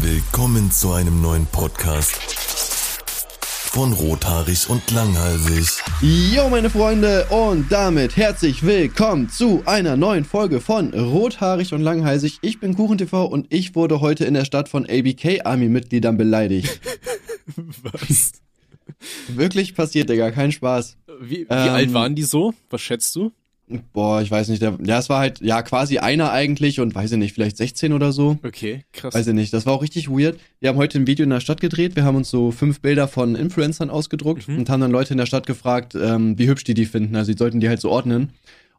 Willkommen zu einem neuen Podcast von Rothaarig und Langhalsig. Jo, meine Freunde, und damit herzlich willkommen zu einer neuen Folge von Rothaarig und Langhalsig. Ich bin KuchenTV und ich wurde heute in der Stadt von ABK Army Mitgliedern beleidigt. Was? Wirklich passiert, Digga, kein Spaß. Wie, wie Ähm, alt waren die so? Was schätzt du? Boah, ich weiß nicht, der, ja, es war halt, ja, quasi einer eigentlich und weiß ich nicht, vielleicht 16 oder so. Okay, krass. Weiß ich nicht, das war auch richtig weird. Wir haben heute ein Video in der Stadt gedreht. Wir haben uns so fünf Bilder von Influencern ausgedruckt Mhm. und haben dann Leute in der Stadt gefragt, ähm, wie hübsch die die finden. Also die sollten die halt so ordnen.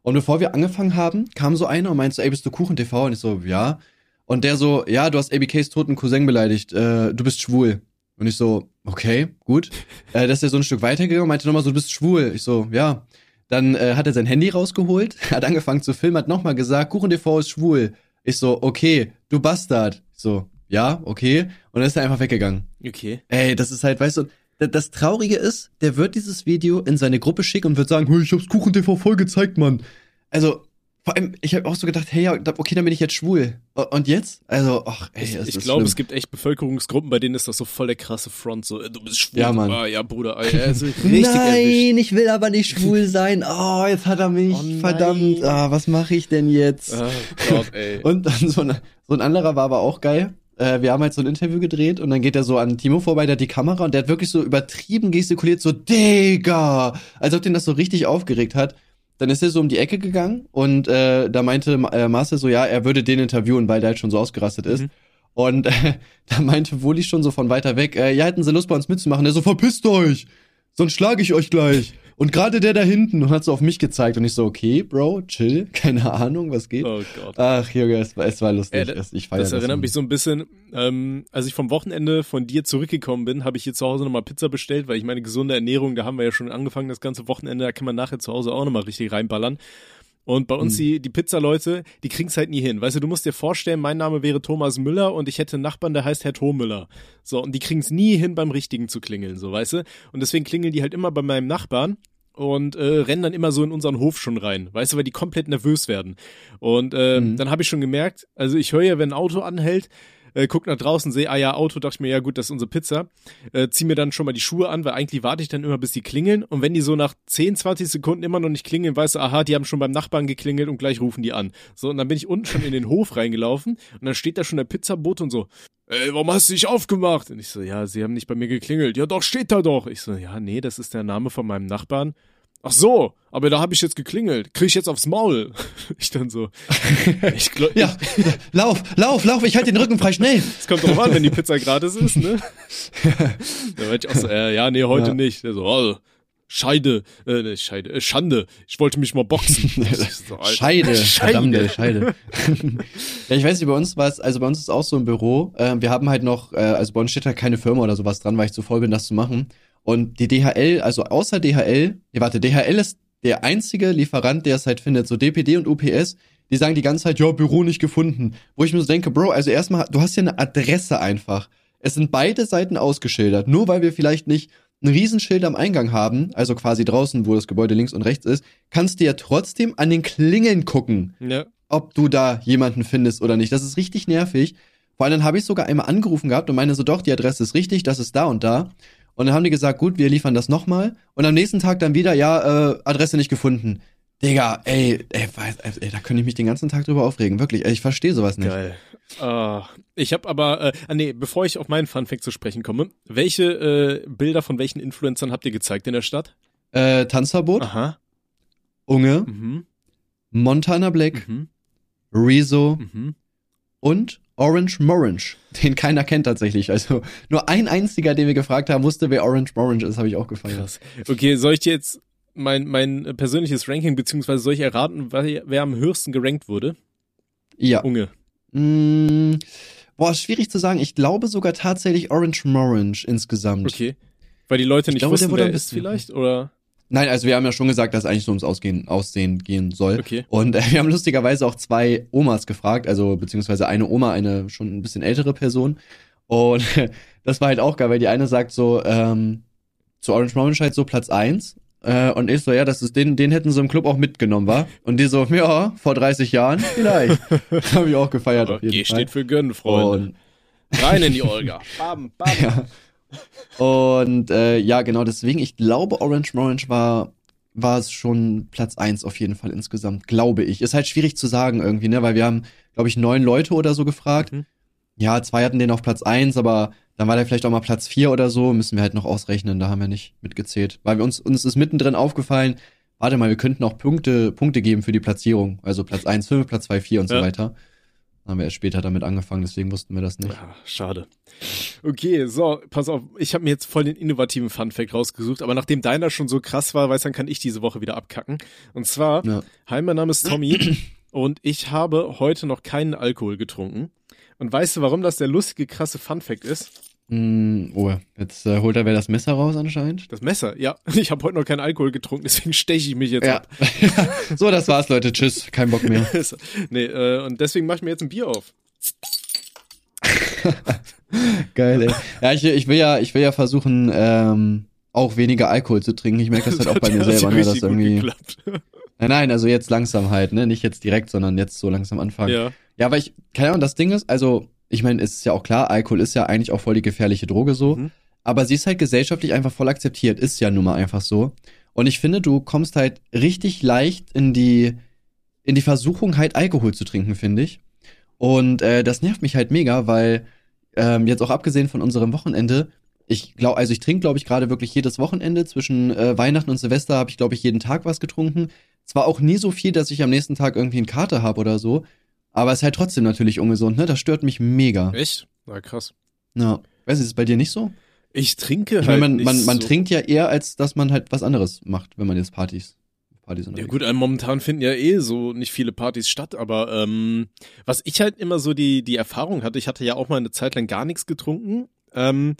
Und bevor wir angefangen haben, kam so einer und meinte so, ey, bist du KuchenTV? Und ich so, ja. Und der so, ja, du hast ABKs toten Cousin beleidigt, äh, du bist schwul. Und ich so, okay, gut. äh, dass er so ein Stück weitergegangen und meinte nochmal so, du bist schwul. Ich so, ja. Dann äh, hat er sein Handy rausgeholt, hat angefangen zu filmen, hat nochmal gesagt, KuchenTV ist schwul. Ich so, okay, du Bastard. Ich so, ja, okay. Und dann ist er einfach weggegangen. okay. Ey, das ist halt, weißt du, da- das Traurige ist, der wird dieses Video in seine Gruppe schicken und wird sagen, hey, ich hab's KuchenTV voll gezeigt, Mann. Also, vor allem, ich habe auch so gedacht, hey, okay, dann bin ich jetzt schwul. Und jetzt? Also, ach, ey, Ich, es ich ist glaube, es gibt echt Bevölkerungsgruppen, bei denen ist das so voll der krasse Front. So, äh, du bist schwul. Ja, Mann. Ah, ja, Bruder. Also richtig erwischt. Nein, ich will aber nicht schwul sein. Oh, jetzt hat er mich. Oh nein. Verdammt. Ah, was mache ich denn jetzt? Ah, Gott, ey. Und dann so ein, so ein anderer war aber auch geil. Äh, wir haben halt so ein Interview gedreht und dann geht er so an Timo vorbei, der hat die Kamera und der hat wirklich so übertrieben gestikuliert, so Digga, als ob den das so richtig aufgeregt hat. Dann ist er so um die Ecke gegangen und äh, da meinte äh, Marcel so, ja, er würde den interviewen, weil der halt schon so ausgerastet ist. Mhm. Und äh, da meinte Woli schon so von weiter weg, äh, ja, hätten sie Lust bei uns mitzumachen. Der so, verpisst euch, sonst schlage ich euch gleich. Und gerade der da hinten und hat so auf mich gezeigt und ich so, okay, Bro, chill, keine Ahnung, was geht. Oh Gott. Ach, Junge, es war, es war lustig. Ey, das- ich feier Das erinnert immer. mich so ein bisschen, ähm, als ich vom Wochenende von dir zurückgekommen bin, habe ich hier zu Hause nochmal Pizza bestellt, weil ich meine gesunde Ernährung, da haben wir ja schon angefangen, das ganze Wochenende, da kann man nachher zu Hause auch nochmal richtig reinballern. Und bei uns Mhm. die, die Pizza-Leute, die kriegen's halt nie hin. Weißt du, du musst dir vorstellen, mein Name wäre Thomas Müller und ich hätte einen Nachbarn, der heißt Herr Thommüller. So, und die kriegen's nie hin, beim Richtigen zu klingeln, so, weißt du? Und deswegen klingeln die halt immer bei meinem Nachbarn und äh, rennen dann immer so in unseren Hof schon rein, weißt du, weil die komplett nervös werden. Und äh, Mhm. dann habe ich schon gemerkt, also ich höre ja, wenn ein Auto anhält, äh, guck nach draußen, sehe, ah ja, Auto, dachte ich mir, ja gut, das ist unsere Pizza. Äh, zieh mir dann schon mal die Schuhe an, weil eigentlich warte ich dann immer, bis die klingeln. Und wenn die so nach 10, 20 Sekunden immer noch nicht klingeln, weißt du, aha, die haben schon beim Nachbarn geklingelt und gleich rufen die an. So, und dann bin ich unten schon in den Hof reingelaufen und dann steht da schon der Pizzabote und so, ey, warum hast du dich aufgemacht? Und ich so, ja, sie haben nicht bei mir geklingelt. Ja, doch, steht da doch. Ich so, ja, nee, das ist der Name von meinem Nachbarn. Ach so, aber da habe ich jetzt geklingelt. Krieg ich jetzt aufs Maul? Ich dann so, ich glaube, Ja, lauf, lauf, lauf, ich halte den Rücken frei, schnell. es kommt drauf an, wenn die Pizza gratis ist, ne? da war ich auch so, äh, ja, nee, heute Ja. nicht. Der so, oh, Scheide, äh, ne, Scheide, äh, Schande. Ich wollte mich mal boxen. Ich so, Alter, Scheide, verdammte Scheide. ja, ich weiß nicht, bei uns war es, also bei uns ist auch so ein Büro. Äh, wir haben halt noch, äh, also bei uns steht halt keine Firma oder sowas dran, weil ich zu voll bin, das zu machen. Und die DHL, also außer DHL, nee, warte, DHL ist der einzige Lieferant, der es halt findet, so DPD und UPS, die sagen die ganze Zeit, ja, Büro nicht gefunden. Wo ich mir so denke, Bro, also erstmal, du hast ja eine Adresse einfach. Es sind beide Seiten ausgeschildert. Nur weil wir vielleicht nicht ein Riesenschild am Eingang haben, also quasi draußen, wo das Gebäude links und rechts ist, kannst du ja trotzdem an den Klingeln gucken, Ja, ob du da jemanden findest oder nicht. Das ist richtig nervig. Vor allem habe ich sogar einmal angerufen gehabt und meine so, doch, die Adresse ist richtig, das ist da und da. Und dann haben die gesagt, gut, wir liefern das nochmal. Und am nächsten Tag dann wieder, ja, äh, Adresse nicht gefunden. Digga, ey, ey, ey, da könnte ich mich den ganzen Tag drüber aufregen. Wirklich, ey, ich verstehe sowas nicht. geil. Ah, ich habe aber, äh, ah nee, bevor ich auf meinen Funfact zu sprechen komme, welche äh, Bilder von welchen Influencern habt ihr gezeigt in der Stadt? Äh, Tanzverbot, Aha. Unge, Mhm. Montana Black, Mhm. Rezo Mhm. und Orange Morange, den keiner kennt tatsächlich. Also nur ein einziger, den wir gefragt haben, wusste, wer Orange Morange ist, habe ich auch gefeiert. Krass. Okay, soll ich dir jetzt mein, mein persönliches Ranking, beziehungsweise soll ich erraten, wer, wer am höchsten gerankt wurde? Ja. Unge. Mm, boah, schwierig zu sagen. Ich glaube sogar tatsächlich Orange Morange insgesamt. Okay. Weil die Leute Ich nicht glaube, wussten, wer ist vielleicht, oder? Nein, also wir haben ja schon gesagt, dass es eigentlich so ums Ausgehen, Aussehen gehen soll. Okay. Und äh, wir haben lustigerweise auch zwei Omas gefragt, also beziehungsweise eine Oma, eine schon ein bisschen ältere Person. Und das war halt auch geil, weil die eine sagt so, ähm, zu Orange halt so Platz eins Äh, und ich so, ja, das ist den, den hätten sie im Club auch mitgenommen, war. Und die so, ja, vor 30 Jahren vielleicht. Habe ich auch gefeiert auf jeden G Fall. steht für gönnen, Freunde. Und Rein in die Olga. Bam, bam. Ja. Und äh, ja, genau deswegen, ich glaube, Orange Morange war war es schon Platz eins auf jeden Fall insgesamt, glaube ich. Ist halt schwierig zu sagen irgendwie, ne, weil wir haben, glaube ich, neun Leute oder so gefragt. Mhm. Ja, zwei hatten den auf Platz eins, aber dann war der vielleicht auch mal Platz vier oder so, müssen wir halt noch ausrechnen, da haben wir nicht mitgezählt. Weil wir uns, uns ist mittendrin aufgefallen, warte mal, wir könnten auch Punkte, Punkte geben für die Platzierung. Also Platz eins, fünf, Platz zwei, vier und so Ja. weiter. Haben wir erst später damit angefangen, deswegen wussten wir das nicht. Ja, schade. Okay, so, pass auf, ich habe mir jetzt voll den innovativen Funfact rausgesucht, aber nachdem deiner schon so krass war, weiß dann kann ich diese Woche wieder abkacken. Und zwar, Ja. hi, mein Name ist Tommy und ich habe heute noch keinen Alkohol getrunken. Und weißt du, warum das der lustige, krasse Funfact ist? Mm, oh, jetzt äh, holt er wer das Messer raus anscheinend. Das Messer, ja. Ich habe heute noch keinen Alkohol getrunken, deswegen steche ich mich jetzt Ja. ab. so, das war's, Leute. Tschüss. Kein Bock mehr. nee, äh, und deswegen mache ich mir jetzt ein Bier auf. Geil, ey. Ja, ich, ich will ja, ich will ja versuchen, ähm, auch weniger Alkohol zu trinken. Ich merke das halt auch bei mir selber, ne, dass irgendwie. Nein, nein, also jetzt langsam halt, ne? Nicht jetzt direkt, sondern jetzt so langsam anfangen. ja. Ja, aber ich, keine Ahnung, das Ding ist, also, ich meine, es ist ja auch klar, Alkohol ist ja eigentlich auch voll die gefährliche Droge so. Mhm. Aber sie ist halt gesellschaftlich einfach voll akzeptiert, ist ja nun mal einfach so. Und ich finde, du kommst halt richtig leicht in die, in die Versuchung, halt Alkohol zu trinken, finde ich. Und äh, das nervt mich halt mega, weil ähm, jetzt auch abgesehen von unserem Wochenende, ich glaube, also ich trinke, glaube ich, gerade wirklich jedes Wochenende. Zwischen äh, Weihnachten und Silvester habe ich, glaube ich, jeden Tag was getrunken. Zwar auch nie so viel, dass ich am nächsten Tag irgendwie einen Kater habe oder so, aber es ist halt trotzdem natürlich ungesund, ne? Das stört mich mega. Echt? Na krass. Ja. Weiß nicht, ist es bei dir nicht so? Ich trinke Ich halt meine, man, nicht man, man so. trinkt ja eher, als dass man halt was anderes macht, wenn man jetzt Partys, Partys Ja unterwegs gut, äh, momentan finden ja eh so nicht viele Partys statt, aber ähm, was ich halt immer so die, die Erfahrung hatte, ich hatte ja auch mal eine Zeit lang gar nichts getrunken. Ähm,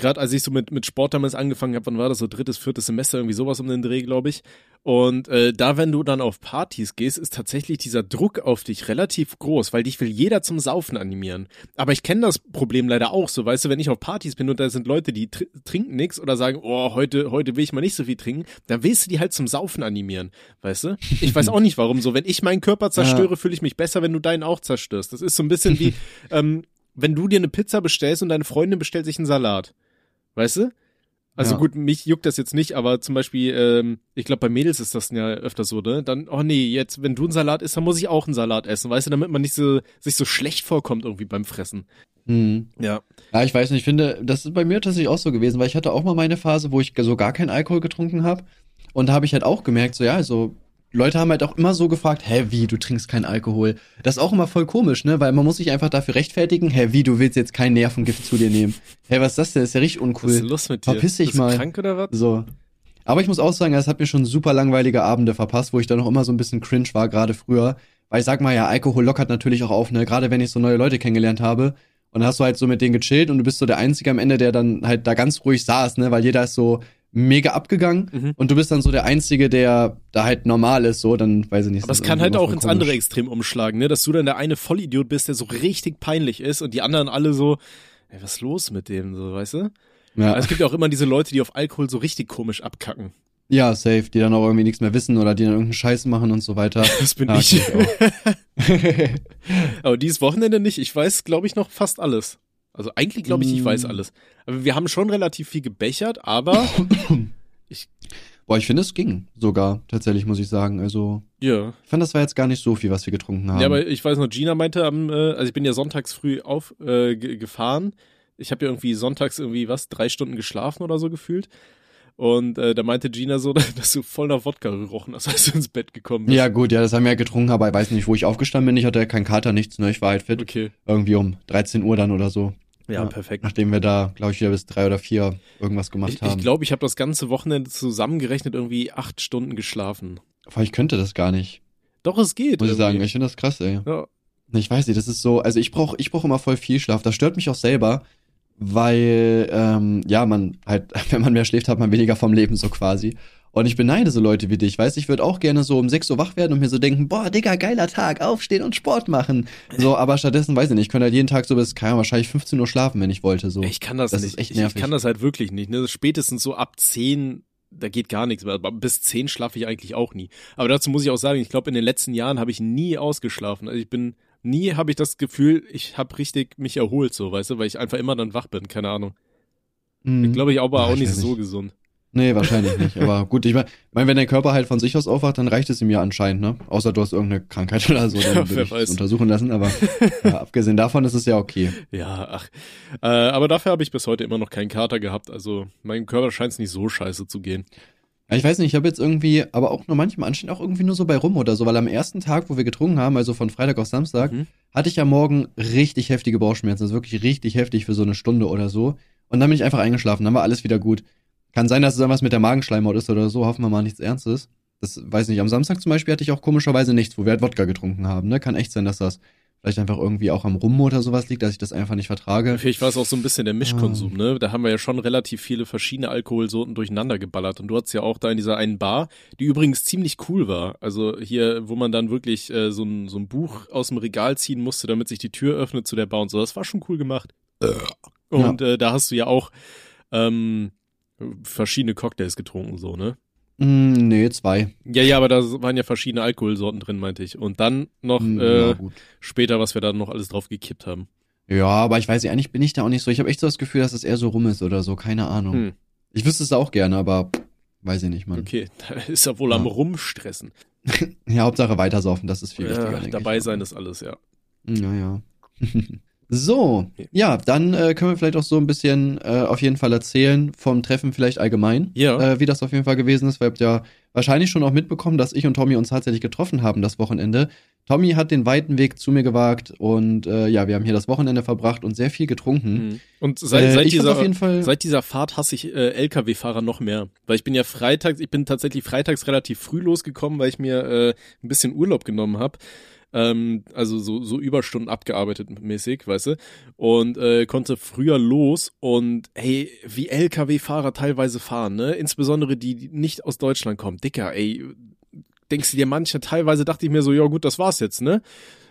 Gerade als ich so mit, mit Sport damals angefangen habe, wann war das so drittes, viertes Semester, irgendwie sowas um den Dreh, glaube ich. Und äh, da, wenn du dann auf Partys gehst, ist tatsächlich dieser Druck auf dich relativ groß, weil dich will jeder zum Saufen animieren. Aber ich kenne das Problem leider auch so, weißt du, wenn ich auf Partys bin und da sind Leute, die tr trinken nix oder sagen, oh, heute, heute will ich mal nicht so viel trinken, dann willst du die halt zum Saufen animieren, weißt du? Ich weiß auch nicht warum so. Wenn ich meinen Körper zerstöre, fühle ich mich besser, wenn du deinen auch zerstörst. Das ist so ein bisschen wie, ähm, wenn du dir eine Pizza bestellst und deine Freundin bestellt sich einen Salat. Weißt du? Also Ja. gut, mich juckt das jetzt nicht, aber zum Beispiel, ähm, ich glaube, bei Mädels ist das ja öfter so, ne? Dann, oh nee, jetzt, wenn du einen Salat isst, dann muss ich auch einen Salat essen, weißt du, damit man nicht so, sich so schlecht vorkommt irgendwie beim Fressen. Mhm. Ja. Ja, ich weiß nicht, ich finde, das ist bei mir tatsächlich auch so gewesen, weil ich hatte auch mal meine Phase, wo ich so gar keinen Alkohol getrunken habe. Und da habe ich halt auch gemerkt, so ja, also Leute haben halt auch immer so gefragt, hä, wie, du trinkst keinen Alkohol? Das ist auch immer voll komisch, ne? Weil man muss sich einfach dafür rechtfertigen, hä, wie, du willst jetzt kein Nervengift zu dir nehmen? Hä, was ist das denn? Das ist ja richtig Was ist uncool. los mit dir? Verpiss dich mal. krank oder was? So. Aber ich muss auch sagen, es hat mir schon super langweilige Abende verpasst, wo ich dann noch immer so ein bisschen cringe war, gerade früher. Weil ich sag mal, ja, Alkohol lockert natürlich auch auf, ne? Gerade wenn ich so neue Leute kennengelernt habe. Und dann hast du halt so mit denen gechillt und du bist so der Einzige am Ende, der dann halt da ganz ruhig saß, ne? Weil jeder ist so mega abgegangen Mhm. und du bist dann so der Einzige, der da halt normal ist, so, dann weiß ich nicht. Aber es kann halt auch ins komisch. andere Extrem umschlagen, ne? Dass du dann der eine Vollidiot bist, der so richtig peinlich ist und die anderen alle so, ey, was ist los mit dem, so, weißt du? Ja. Aber es gibt ja auch immer diese Leute, die auf Alkohol so richtig komisch abkacken. ja, safe, die dann auch irgendwie nichts mehr wissen oder die dann irgendeinen Scheiß machen und so weiter. Das bin Ja, ich. ich Aber dieses Wochenende nicht. Ich weiß, glaube ich, noch fast alles. Also eigentlich glaube ich, ich weiß Mm. alles. Aber wir haben schon relativ viel gebechert, aber Boah, ich finde, es ging sogar, tatsächlich, muss ich sagen. Also, ja. ich fand, das war jetzt gar nicht so viel, was wir getrunken haben. Ja, aber ich weiß noch, Gina meinte am, äh, also ich bin ja sonntags früh auf äh, gefahren. Ich habe ja irgendwie sonntags irgendwie was, drei Stunden geschlafen oder so gefühlt. Und äh, da meinte Gina so, dass du voll nach Wodka gerochen hast, als du ins Bett gekommen bist. Ja, gut, ja, das haben wir ja getrunken, aber ich weiß nicht, wo ich aufgestanden bin. Ich hatte keinen Kater, nichts, ne? Ich war halt fit. Okay. Irgendwie um 13 Uhr dann oder so. Ja, perfekt. Nachdem wir da, glaube ich, wieder bis drei oder vier irgendwas gemacht Ich haben. glaube, ich, glaub, ich habe das ganze Wochenende zusammengerechnet irgendwie acht Stunden geschlafen. Aber ich könnte das gar nicht, Doch, es geht. muss ich sagen. irgendwie. Ich finde das krass, ey. ja. Ich weiß nicht, das ist so, also ich brauche ich brauch immer voll viel Schlaf. Das stört mich auch selber, weil, ähm, ja, man halt, wenn man mehr schläft, hat man weniger vom Leben so quasi. Und ich beneide so Leute wie dich, weißt ich würde auch gerne so um 6 Uhr wach werden und mir so denken, boah, Digga, geiler Tag, aufstehen und Sport machen. So, aber stattdessen, weiß ich nicht, ich könnte halt jeden Tag so bis, keine wahrscheinlich 15 Uhr schlafen, wenn ich wollte, so. Ich kann das, Das nicht. ist echt ich, ich nervig. kann das halt wirklich nicht. Ne? Spätestens so ab 10, da geht gar nichts mehr. Aber bis 10 schlafe ich eigentlich auch nie. Aber dazu muss ich auch sagen, ich glaube, in den letzten Jahren habe ich nie ausgeschlafen. Also ich bin nie habe ich das Gefühl, ich habe richtig mich erholt, so, weißt du, weil ich einfach immer dann wach bin, keine Ahnung. Mhm. Ich glaube, ich aber Ja, auch ich nicht so gesund. Nee, wahrscheinlich nicht. Aber gut, ich meine, mein, wenn der Körper halt von sich aus aufwacht, dann reicht es ihm ja anscheinend, ne? Außer du hast irgendeine Krankheit oder so, dann Ja, würde ich untersuchen lassen. Aber ja, abgesehen davon ist es ja okay. Ja, ach. Äh, aber dafür habe ich bis heute immer noch keinen Kater gehabt. Also meinem Körper scheint es nicht so scheiße zu gehen. Ja, Ich weiß nicht, ich habe jetzt irgendwie, aber auch nur manchmal anstehen auch irgendwie nur so bei rum oder so, weil am ersten Tag, wo wir getrunken haben, also von Freitag auf Samstag, Mhm. hatte ich am Morgen richtig heftige Bauchschmerzen, also wirklich richtig heftig für so eine Stunde oder so. Und dann bin ich einfach eingeschlafen, dann war alles wieder gut. Kann sein, dass es irgendwas mit der Magenschleimhaut ist oder so, hoffen wir mal nichts Ernstes. Das weiß nicht. Am Samstag zum Beispiel hatte ich auch komischerweise nichts, wo wir halt Wodka getrunken haben. Ne? Kann echt sein, dass das vielleicht einfach irgendwie auch am Rum oder sowas liegt, dass ich das einfach nicht vertrage. Vielleicht war es auch so ein bisschen der Mischkonsum, ne? Da haben wir ja schon relativ viele verschiedene Alkoholsorten durcheinander geballert. Und du hattest ja auch da in dieser einen Bar, die übrigens ziemlich cool war. Also hier, wo man dann wirklich äh, so, ein, so ein Buch aus dem Regal ziehen musste, damit sich die Tür öffnet zu der Bar und so. Das war schon cool gemacht. Und äh, da hast du ja auch ähm, verschiedene Cocktails getrunken, so, ne? Mm, nee, zwei. Ja, ja, aber da waren ja verschiedene Alkoholsorten drin, meinte ich. Und dann noch Mm, äh, ja, später, was wir da noch alles drauf gekippt haben. Ja, aber ich weiß nicht, eigentlich bin ich da auch nicht so. Ich habe echt so das Gefühl, dass es eher so rum ist oder so, keine Ahnung. Hm, Ich wüsste es auch gerne, aber weiß ich nicht, Mann. okay, da ist er wohl am Ja. Rumstressen. Ja, Hauptsache weitersaufen, das ist viel wichtiger. Ja, denke dabei sein ist alles, ja. Naja. so, ja, dann äh, können wir vielleicht auch so ein bisschen äh, auf jeden Fall erzählen vom Treffen vielleicht allgemein, Ja. äh, wie das auf jeden Fall gewesen ist, weil ihr habt ja wahrscheinlich schon auch mitbekommen, dass ich und Tommy uns tatsächlich getroffen haben das Wochenende. Tommy hat den weiten Weg zu mir gewagt und äh, ja, wir haben hier das Wochenende verbracht und sehr viel getrunken. Mhm. Und seit, Äh, seit, dieser, seit dieser Fahrt hasse ich äh, LKW-Fahrer noch mehr. Weil ich bin ja freitags, ich bin tatsächlich freitags relativ früh losgekommen, weil ich mir äh, ein bisschen Urlaub genommen habe. Ähm, also so, so Überstunden abgearbeitet mäßig, weißt du? Und äh, konnte früher los und hey, wie LKW-Fahrer teilweise fahren, ne? Insbesondere die, die nicht aus Deutschland kommen. Dicker, ey, denkst du dir manche, teilweise dachte ich mir so, ja gut, das war's jetzt, ne?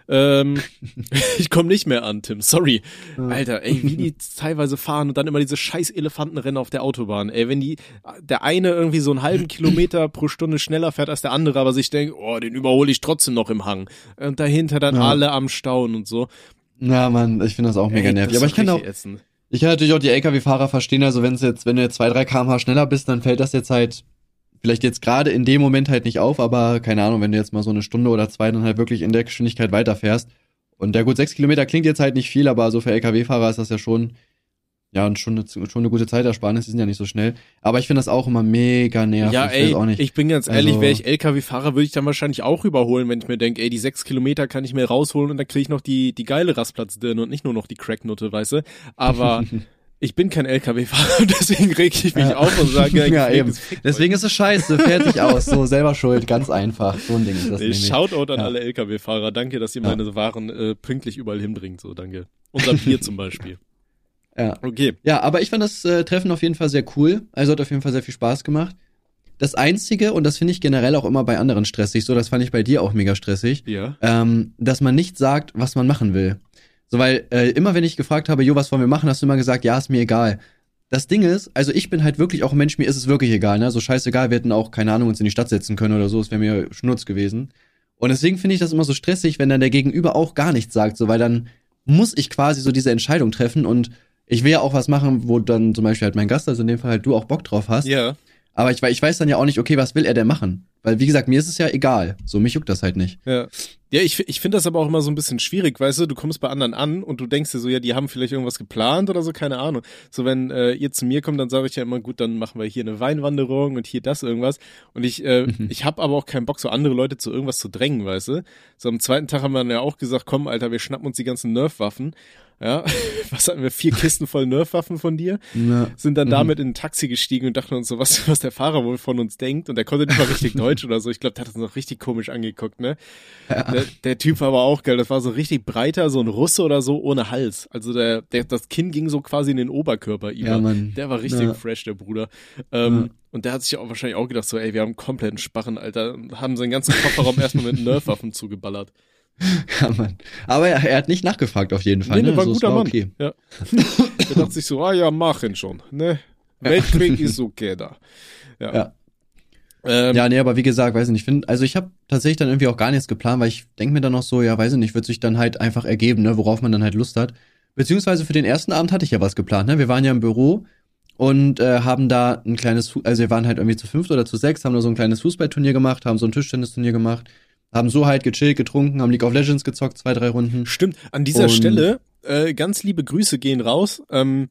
Ähm, ich komme nicht mehr an, Tim, sorry. Alter, ey, wie die teilweise fahren und dann immer diese scheiß Elefantenrennen auf der Autobahn. Ey, wenn die, der eine irgendwie so einen halben Kilometer pro Stunde schneller fährt als der andere, aber sich denkt, oh, den überhole ich trotzdem noch im Hang. Und dahinter dann Ja. alle am Staunen und so. Ja, Mann, ich finde das auch mega Ey, nervig. Aber ich kann auch, ätzend. ich kann natürlich auch die LKW-Fahrer verstehen. Also wenn es jetzt, wenn du jetzt zwei, drei km/h schneller bist, dann fällt das jetzt halt vielleicht jetzt gerade in dem Moment halt nicht auf, aber keine Ahnung, wenn du jetzt mal so eine Stunde oder zwei dann halt wirklich in der Geschwindigkeit weiterfährst. Und der gut, sechs Kilometer klingt jetzt halt nicht viel, aber so für LKW-Fahrer ist das ja schon, ja, und schon eine, schon eine gute Zeitersparnis, die sind ja nicht so schnell. Aber ich finde das auch immer mega nervig. Ja, ich ey, nicht. ich bin ganz ehrlich, Also- wäre ich LKW-Fahrer, würde ich dann wahrscheinlich auch überholen, wenn ich mir denke, ey, die sechs Kilometer kann ich mir rausholen und dann kriege ich noch die, die geile Rastplatzdirne und nicht nur noch die Cracknutte, weißt du? Aber ich bin kein LKW-Fahrer, deswegen reg ich mich Ja. auf und sage, Ja, eben. Deswegen ist es scheiße, fertig aus, so selber schuld, ganz einfach. So ein Ding ist das nämlich. Shoutout an Ja. alle LKW-Fahrer, danke, dass ihr Ja. meine Waren äh, pünktlich überall hinbringt, so, danke. Unser Bier zum Beispiel. Ja. Okay. Ja, aber ich fand das äh, Treffen auf jeden Fall sehr cool. Also hat auf jeden Fall sehr viel Spaß gemacht. Das Einzige, und das finde ich generell auch immer bei anderen stressig, so das fand ich bei dir auch mega stressig, Ja. ähm, dass man nicht sagt, was man machen will. So, weil äh, immer wenn ich gefragt habe, jo, was wollen wir machen, hast du immer gesagt, ja, ist mir egal. Das Ding ist, also ich bin halt wirklich auch ein Mensch, mir ist es wirklich egal, ne? So scheißegal, wir hätten auch, keine Ahnung, uns in die Stadt setzen können oder so, es wäre mir Schnurz gewesen. Und deswegen finde ich das immer so stressig, wenn dann der Gegenüber auch gar nichts sagt, so, weil dann muss ich quasi so diese Entscheidung treffen und ich will ja auch was machen, wo dann zum Beispiel halt mein Gast, also in dem Fall halt du auch Bock drauf hast. Ja. Aber ich, ich weiß dann ja auch nicht, okay, was will er denn machen? Weil, wie gesagt, mir ist es ja egal. So, mich juckt das halt nicht. Ja, ja ich, ich finde das aber auch immer so ein bisschen schwierig, weißt du, du kommst bei anderen an und du denkst dir so, ja, die haben vielleicht irgendwas geplant oder so, keine Ahnung. So, wenn äh, ihr zu mir kommt, dann sage ich ja immer, gut, dann machen wir hier eine Weinwanderung und hier das irgendwas. Und ich, äh, ich habe aber auch keinen Bock, so andere Leute zu irgendwas zu drängen, weißt du. So am zweiten Tag haben wir dann ja auch gesagt, komm, Alter, wir schnappen uns die ganzen Nerf-Waffen. Ja, was hatten wir? Vier Kisten voll Nerf-Waffen von dir? Ja. sind dann Mhm. damit in ein Taxi gestiegen und dachten uns so, was, was der Fahrer wohl von uns denkt. Und der konnte nicht mal richtig Deutsch oder so. Ich glaube, der hat uns noch richtig komisch angeguckt, ne? Der, der Typ war aber auch geil. Das war so richtig breiter, so ein Russe oder so, ohne Hals. Also der, der das Kinn ging so quasi in den Oberkörper über. Ja, Mann. Der war richtig Ja. fresh, der Bruder. Ähm, Ja. Und der hat sich auch wahrscheinlich auch gedacht, so, ey, wir haben kompletten Sparren, Alter. Haben seinen ganzen Kofferraum erstmal mit Nerfwaffen zugeballert. Ja, Mann. Aber er, er hat nicht nachgefragt auf jeden Fall. Nee, ne? war ein es guter Mann. Okay. Ja. der dachte sich so, ah ja, machen schon, ne? Weltkrieg ist okay da. Ja. Ja. Ähm, ja, nee, aber wie gesagt, weiß ich nicht, find, also ich habe tatsächlich dann irgendwie auch gar nichts geplant, weil ich denke mir dann noch so, ja, weiß ich nicht, wird sich dann halt einfach ergeben, ne, worauf man dann halt Lust hat. Beziehungsweise für den ersten Abend hatte ich ja was geplant, ne? Wir waren ja im Büro und äh, haben da ein kleines, also wir waren halt irgendwie zu fünft oder zu sechs, haben da so ein kleines Fußballturnier gemacht, haben so ein Tischtennisturnier gemacht, haben so halt gechillt, getrunken, haben League of Legends gezockt, zwei, drei Runden. Stimmt, an dieser und Stelle äh, ganz liebe Grüße gehen raus. Ähm,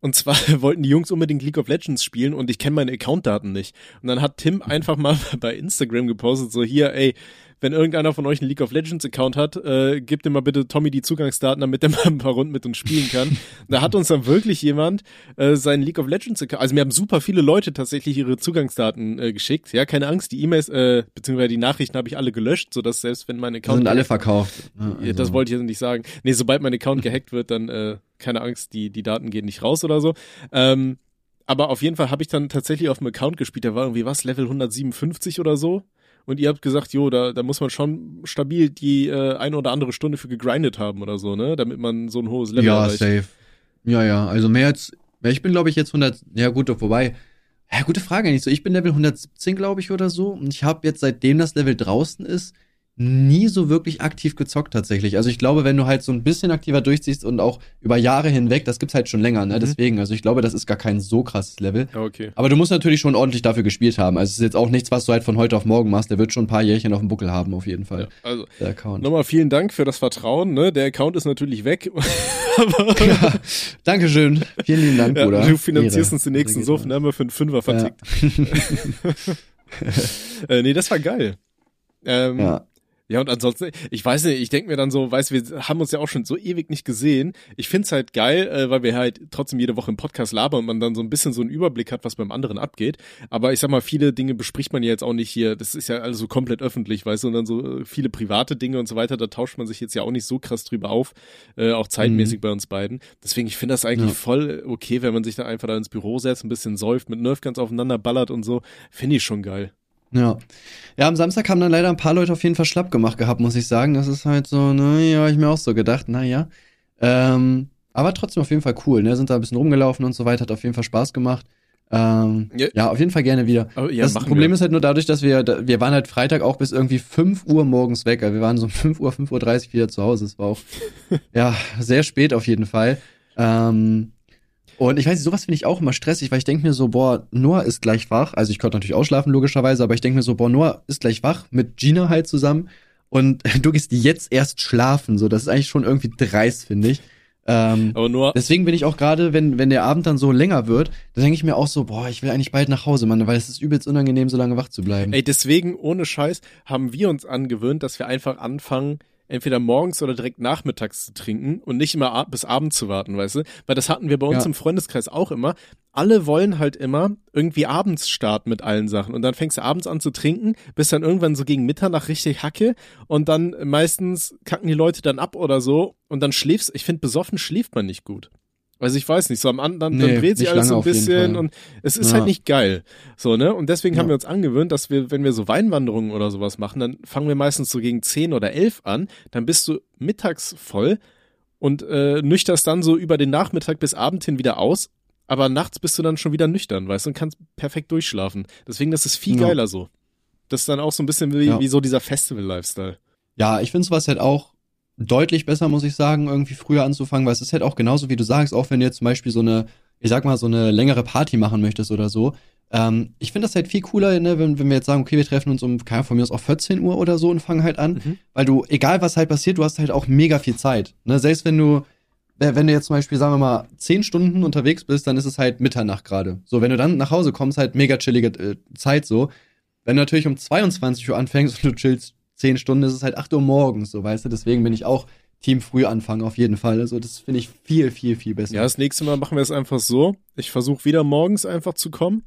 und zwar wollten die Jungs unbedingt League of Legends spielen und ich kenne meine Accountdaten nicht. Und dann hat Tim einfach mal bei Instagram gepostet, so hier, ey, wenn irgendeiner von euch einen League of Legends Account hat, äh, gebt ihm mal bitte Tommy die Zugangsdaten, damit der mal ein paar Runden mit uns spielen kann. da hat uns dann wirklich jemand äh, seinen League of Legends Account, also mir haben super viele Leute tatsächlich ihre Zugangsdaten äh, geschickt. Ja, keine Angst, die E-Mails äh, beziehungsweise die Nachrichten habe ich alle gelöscht, so dass selbst wenn mein Account sind alle verkauft. Ja, also. Das wollte ich jetzt nicht sagen. Nee, sobald mein Account gehackt wird, dann äh, keine Angst, die die Daten gehen nicht raus oder so. Ähm, aber auf jeden Fall habe ich dann tatsächlich auf dem Account gespielt, der war irgendwie was, Level 157 oder so und ihr habt gesagt, jo, da, da muss man schon stabil die äh, eine oder andere Stunde für gegrindet haben oder so, ne? Damit man so ein hohes Level ja, erreicht. Ja, safe. Ja, ja, also mehr als, ich bin glaube ich jetzt 100, ja gut, wobei, ja, gute Frage eigentlich so, ich bin Level 117 glaube ich oder so und ich habe jetzt seitdem das Level draußen ist, nie so wirklich aktiv gezockt tatsächlich. Also ich glaube, wenn du halt so ein bisschen aktiver durchziehst und auch über Jahre hinweg, das gibt's halt schon länger, ne? Mhm. Deswegen, also ich glaube, das ist gar kein so krasses Level. Okay. Aber du musst natürlich schon ordentlich dafür gespielt haben. Also es ist jetzt auch nichts, was du halt von heute auf morgen machst. Der wird schon ein paar Jährchen auf dem Buckel haben, auf jeden Fall. Ja, also, der Account. Nochmal vielen Dank für das Vertrauen, ne? Der Account ist natürlich weg. ja, Dankeschön. Vielen lieben Dank, ja, Bruder. Du finanzierst Ehre. uns den nächsten Suff, ne? Haben wir für einen Fünfer vertickt. Ja. äh, nee, das war geil. Ähm, ja. Ja, und ansonsten, ich weiß nicht, ich denke mir dann so, weißt wir haben uns ja auch schon so ewig nicht gesehen. Ich find's halt geil, äh, weil wir halt trotzdem jede Woche im Podcast labern und man dann so ein bisschen so einen Überblick hat, was beim anderen abgeht. Aber ich sag mal, viele Dinge bespricht man ja jetzt auch nicht hier. Das ist ja alles so komplett öffentlich, weißt du, und dann so äh, viele private Dinge und so weiter, da tauscht man sich jetzt ja auch nicht so krass drüber auf, äh, auch zeitmäßig mhm. bei uns beiden. Deswegen, ich finde das eigentlich ja. voll okay, wenn man sich da einfach da ins Büro setzt, ein bisschen säuft, mit Nerf ganz aufeinander ballert und so. Finde ich schon geil. Ja. Ja, am Samstag haben dann leider ein paar Leute auf jeden Fall schlapp gemacht gehabt, muss ich sagen. Das ist halt so, naja, ich mir auch so gedacht, naja. Ähm, aber trotzdem auf jeden Fall cool, ne? Sind da ein bisschen rumgelaufen und so weiter, hat auf jeden Fall Spaß gemacht. Ähm, ja. ja. auf jeden Fall gerne wieder. Aber, ja, das Problem wir. ist halt nur dadurch, dass wir, wir waren halt Freitag auch bis irgendwie 5 Uhr morgens weg. Also wir waren so um 5 Uhr, 5.30 Uhr wieder zu Hause. Es war auch, ja, sehr spät auf jeden Fall. Ähm, und ich weiß nicht, sowas finde ich auch immer stressig, weil ich denke mir so, boah, Noah ist gleich wach. Also ich konnte natürlich ausschlafen, logischerweise, aber ich denke mir so, boah, Noah ist gleich wach mit Gina halt zusammen. Und du gehst jetzt erst schlafen. So, das ist eigentlich schon irgendwie dreist, finde ich. Ähm, deswegen bin ich auch gerade, wenn, wenn der Abend dann so länger wird, dann denke ich mir auch so, boah, ich will eigentlich bald nach Hause, Mann, weil es ist übelst unangenehm, so lange wach zu bleiben. Ey, deswegen, ohne Scheiß, haben wir uns angewöhnt, dass wir einfach anfangen, entweder morgens oder direkt nachmittags zu trinken und nicht immer ab bis abends zu warten, weißt du? Weil das hatten wir bei uns ja. im Freundeskreis auch immer. Alle wollen halt immer irgendwie abends starten mit allen Sachen und dann fängst du abends an zu trinken, bist dann irgendwann so gegen Mitternacht richtig Hacke und dann meistens kacken die Leute dann ab oder so und dann schläfst, ich finde besoffen schläft man nicht gut. Also ich weiß nicht, so am anderen, nee, dann dreht sich alles so ein bisschen und es ist ja. halt nicht geil. So, ne? Und deswegen ja. haben wir uns angewöhnt, dass wir, wenn wir so Weinwanderungen oder sowas machen, dann fangen wir meistens so gegen zehn oder elf an, dann bist du mittags voll und äh, nüchterst dann so über den Nachmittag bis Abend hin wieder aus, aber nachts bist du dann schon wieder nüchtern, weißt du, und kannst perfekt durchschlafen. Deswegen, das ist viel ja. geiler so. Das ist dann auch so ein bisschen wie, wie so dieser Festival-Lifestyle. Ja, ich finde sowas halt auch deutlich besser, muss ich sagen, irgendwie früher anzufangen, weil es ist halt auch genauso, wie du sagst, auch wenn du jetzt zum Beispiel so eine, ich sag mal, so eine längere Party machen möchtest oder so. Ähm, ich finde das halt viel cooler, ne, wenn, wenn wir jetzt sagen, okay, wir treffen uns um, keine von mir aus auf 14 Uhr oder so und fangen halt an, mhm. weil du, egal was halt passiert, du hast halt auch mega viel Zeit. Ne? Selbst wenn du, wenn du jetzt zum Beispiel, sagen wir mal, 10 Stunden unterwegs bist, dann ist es halt Mitternacht gerade. So, wenn du dann nach Hause kommst, halt mega chillige äh, Zeit so. Wenn du natürlich um 22 Uhr anfängst und du chillst zehn Stunden ist es halt acht Uhr morgens, so weißt du. Deswegen bin ich auch Team früh anfangen auf jeden Fall. Also das finde ich viel, viel, viel besser. Ja, das nächste Mal machen wir es einfach so. Ich versuche wieder morgens einfach zu kommen.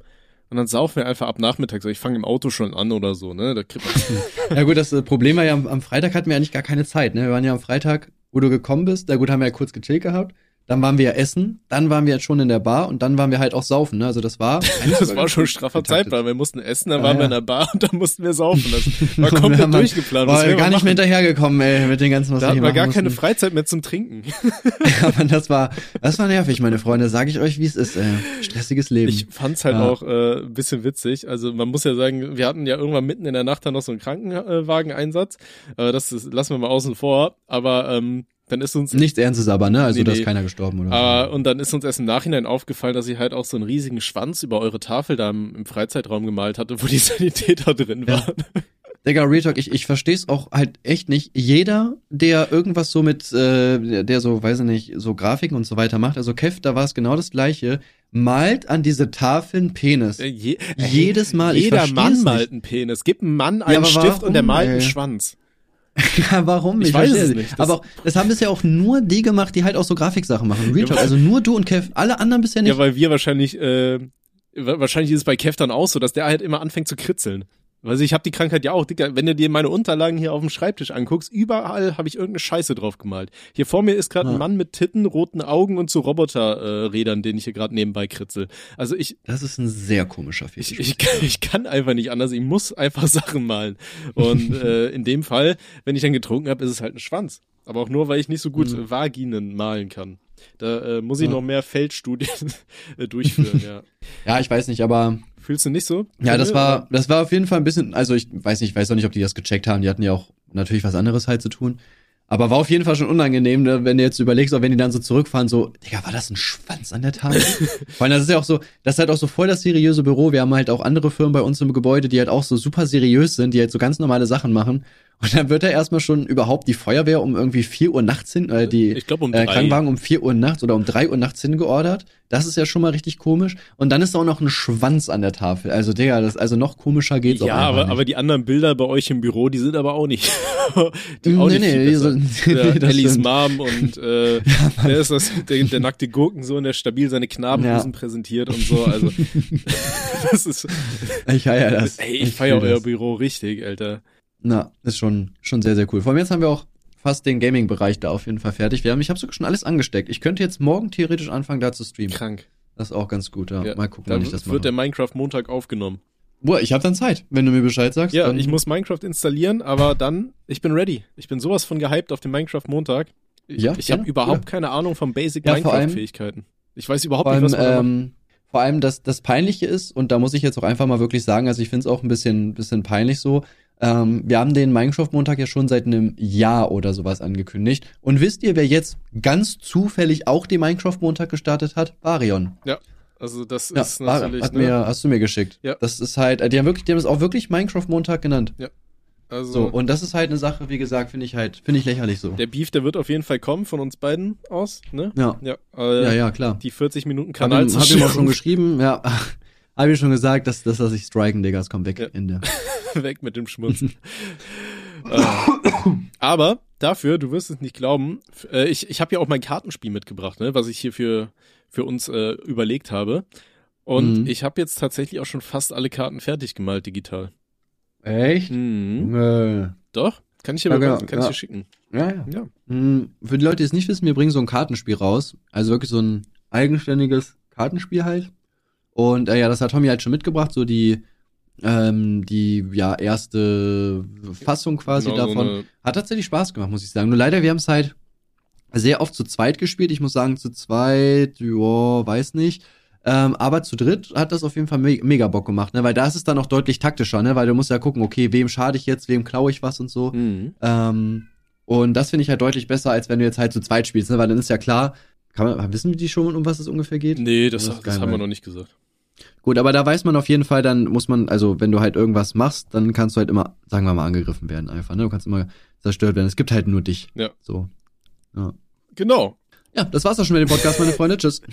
Und dann saufen wir einfach ab nachmittags. Ich fange im Auto schon an oder so, ne? Da kriegt man ja gut, das Problem war ja, am, am, Freitag hatten wir eigentlich gar keine Zeit, ne? Wir waren ja am Freitag, wo du gekommen bist. Da gut, haben wir ja kurz gechillt gehabt. Dann waren wir ja essen, dann waren wir jetzt schon in der Bar und dann waren wir halt auch saufen. Ne? Also das war. Das war schon straffer Zeitplan. Wir mussten essen, dann Ja, waren wir ja. in der Bar und dann mussten wir saufen. Das war wir komplett halt- durchgeplant. War wir gar nicht mehr hinterhergekommen, ey, mit den ganzen, was Da wir hatten wir gar keine mussten. Freizeit mehr zum Trinken. Aber das war, das war nervig, meine Freunde. Sage ich euch, wie es ist. Äh, stressiges Leben. Ich fand's halt Ja. auch äh, ein bisschen witzig. Also man muss ja sagen, wir hatten ja irgendwann mitten in der Nacht dann noch so einen Krankenwageneinsatz. Äh, das ist, lassen wir mal außen vor. Aber ähm, dann ist uns Nichts Ernstes aber, ne? Also Nee, da nee. ist keiner gestorben oder Äh, und dann ist uns erst im Nachhinein aufgefallen, dass ich halt auch so einen riesigen Schwanz über eure Tafel da im, im Freizeitraum gemalt hatte, wo die Sanitäter drin Ja. waren. so. Digga, Real Talk, ich, ich verstehe es auch halt echt nicht. Jeder, der irgendwas so mit, äh, der, so, weiß ich nicht, so Grafiken und so weiter macht, also Kev, da war es genau das gleiche, malt an diese Tafeln Penis. Äh, Je, Jedes Mal, Jeder Mann malt einen Penis. Gib einem Mann einen aber Stift und der warum, malt einen ey? Schwanz. Ja, warum? Ich weiß verstehe es nicht. Das- Aber auch, das haben bisher auch nur die gemacht, die halt auch so Grafiksachen machen. Real Talk, also nur du und Kev. Alle anderen bisher nicht. Ja, weil wir wahrscheinlich, äh, wa- wahrscheinlich ist es bei Kev dann auch so, dass der halt immer anfängt zu kritzeln. Also ich habe die Krankheit ja auch, Dicker, wenn du dir meine Unterlagen hier auf dem Schreibtisch anguckst, überall habe ich irgendeine Scheiße drauf gemalt. Hier vor mir ist gerade Ja. ein Mann mit Titten, roten Augen und so Roboterrädern, äh, den ich hier gerade nebenbei kritzel. Also ich, das ist ein sehr komischer ich, Fetisch. ich, kann, ich kann einfach nicht anders, ich muss einfach Sachen malen. Und äh, in dem Fall, wenn ich dann getrunken habe, ist es halt ein Schwanz. Aber auch nur, weil ich nicht so gut Mhm. Vaginen malen kann. Da äh, muss ich Ja. noch mehr Feldstudien äh, durchführen, ja. ja, ich weiß nicht, aber Fühlst du nicht so? ja, das Oder? war, das war auf jeden Fall ein bisschen, also ich weiß nicht, ich weiß auch nicht, ob die das gecheckt haben. Die hatten ja auch natürlich was anderes halt zu tun. Aber war auf jeden Fall schon unangenehm, ne, wenn du jetzt überlegst, auch wenn die dann so zurückfahren, so, Digga, war das ein Schwanz an der Tafel? Vor allem, das ist ja auch so, das ist halt auch so voll das seriöse Büro. Wir haben halt auch andere Firmen bei uns im Gebäude, die halt auch so super seriös sind, die halt so ganz normale Sachen machen. Und dann wird da erstmal schon überhaupt die Feuerwehr um irgendwie 4 Uhr nachts hin, äh, die Ich glaube um äh. Krankenwagen um 4 Uhr nachts oder um 3 Uhr nachts hingeordert. Das ist ja schon mal richtig komisch. Und dann ist da auch noch ein Schwanz an der Tafel. Also, Digga, das, also noch komischer geht's auch ja, einfach aber, nicht. aber die anderen Bilder bei euch im Büro, die sind aber auch nicht. die Nee, auch nicht nee, die sind- ja, nee, Ellies. Mom und äh, der ist das, der, der nackte Gurkensohn, der stabil seine Knabenbusen präsentiert und so. Also das ist. ich feier das. Ey, ich feier fühl euer das. Büro richtig, Alter. Na, ist schon, schon sehr, sehr cool. Vor allem jetzt haben wir auch fast den Gaming-Bereich da auf jeden Fall fertig. Wir haben, ich habe sogar schon alles angesteckt. Ich könnte jetzt morgen theoretisch anfangen, da zu streamen. Krank. Das ist auch ganz gut, ja. Ja, Mal gucken, Dann wann ich das wird der mache. Minecraft Montag aufgenommen. Boah, ich habe dann Zeit, wenn du mir Bescheid sagst. Ja, ich muss Minecraft installieren, aber dann, ich bin ready. Ich bin sowas von gehypt auf den Minecraft Montag. Ich, Ja, ich habe überhaupt ja. keine Ahnung von Basic Ja, allem- Minecraft-Fähigkeiten. Ich weiß überhaupt vor nicht, allem, was man ähm, vor allem das, das Peinliche ist, und da muss ich jetzt auch einfach mal wirklich sagen, also ich finde es auch ein bisschen, bisschen peinlich so. Ähm, wir haben den Minecraft-Montag ja schon seit einem Jahr oder sowas angekündigt. Und wisst ihr, wer jetzt ganz zufällig auch den Minecraft-Montag gestartet hat? Varion. Also das Ja, ist natürlich, hat ne? mir, hast du mir geschickt. Ja. Das ist halt, die haben wirklich, die haben es auch wirklich Minecraft-Montag genannt. also So, und das ist halt eine Sache, wie gesagt, finde ich halt, finde ich lächerlich so. der Beef, der wird auf jeden Fall kommen von uns beiden aus, ne? Ja. Ja, äh, Ja, ja, klar. die 40 Minuten Hab ihm, hab ihm auch schon geschrieben, ja. Hab ich schon gesagt, dass, dass er sich striken, Digga, es kommt weg. Ja. Ende. weg mit dem Schmutz. äh, aber dafür, du wirst es nicht glauben, äh, ich, ich habe ja auch mein Kartenspiel mitgebracht, ne, was ich hier für, für uns äh, überlegt habe. Und Mhm. ich habe jetzt tatsächlich auch schon fast alle Karten fertig gemalt digital. Echt? Mhm. Doch, kann ich dir Ja, mal genau, kann ich ja. dir schicken. Ja, ja. Ja. Hm, Für die Leute, die es nicht wissen, wir bringen so ein Kartenspiel raus. Also wirklich so ein eigenständiges Kartenspiel halt. Und äh, ja, das hat Tommy halt schon mitgebracht, so die, ähm, die ja erste Fassung quasi Genau, so davon. eine- Hat tatsächlich Spaß gemacht, muss ich sagen. Nur leider, wir haben es halt sehr oft zu zweit gespielt. Ich muss sagen, zu zweit, ja, weiß nicht. Ähm, aber zu dritt hat das auf jeden Fall me mega Bock gemacht, ne? Weil da ist es dann auch deutlich taktischer, ne? Weil du musst ja gucken, okay, wem schade ich jetzt, wem klaue ich was und so. Mhm. Ähm, und das finde ich halt deutlich besser, als wenn du jetzt halt zu zweit spielst, ne? Weil dann ist ja klar, kann man, wissen die schon, um was es ungefähr geht? Nee, das, Das das, haben wir noch nicht gesagt. Gut, aber da weiß man auf jeden Fall, dann muss man, also wenn du halt irgendwas machst, dann kannst du halt immer, sagen wir mal, angegriffen werden einfach, ne? Du kannst immer zerstört werden. Es gibt halt nur dich. Ja. So. Genau. Ja, das war's auch schon mit dem Podcast, meine Freunde. Tschüss.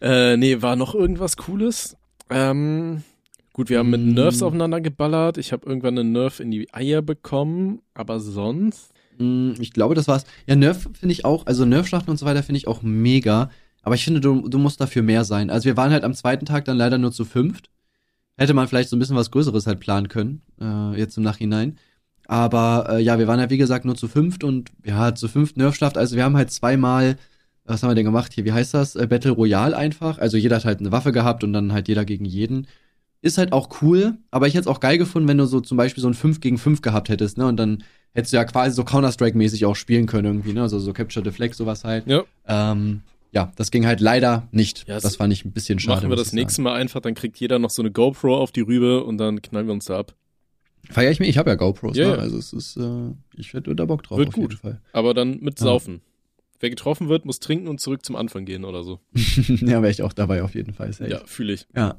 Äh, nee, war noch irgendwas Cooles? Ähm, gut, wir haben mit Mm. Nerfs aufeinander geballert. Ich habe irgendwann einen Nerf in die Eier bekommen, aber sonst. Mm, Ich glaube, das war's. Ja, Nerf finde ich auch, also Nerf-Schlachten und so weiter finde ich auch mega. Aber ich finde, du, du musst dafür mehr sein. Also wir waren halt am zweiten Tag dann leider nur zu fünft. Hätte man vielleicht so ein bisschen was Größeres halt planen können, äh, jetzt im Nachhinein. Aber äh, ja, wir waren halt wie gesagt nur zu fünft und ja, zu fünft Nerf-Schlacht. Also wir haben halt zweimal was haben wir denn gemacht hier? Wie heißt das? Äh, Battle Royale einfach. Also jeder hat halt eine Waffe gehabt und dann halt jeder gegen jeden. Ist halt auch cool, aber ich hätte es auch geil gefunden, wenn du so zum Beispiel so ein 5 gegen 5 gehabt hättest, ne? Und dann hättest du ja quasi so Counter-Strike-mäßig auch spielen können irgendwie, ne? Also so Capture the Flag, sowas halt. Ja. Ähm, ja, das ging halt leider nicht. Ja, das fand ich ein bisschen schade. Machen wir das nächste. Mal einfach, dann kriegt jeder noch so eine GoPro auf die Rübe und dann knallen wir uns da ab. Feier ich mir, ich habe ja GoPros, Ja, ne? Also es ist, äh, ich hätte da Bock drauf Wird gut. Aber dann mit. Saufen. Wer getroffen wird, muss trinken und zurück zum Anfang gehen oder so. ja, wäre ich auch dabei auf jeden Fall. safe. Ja, fühle ich. ja.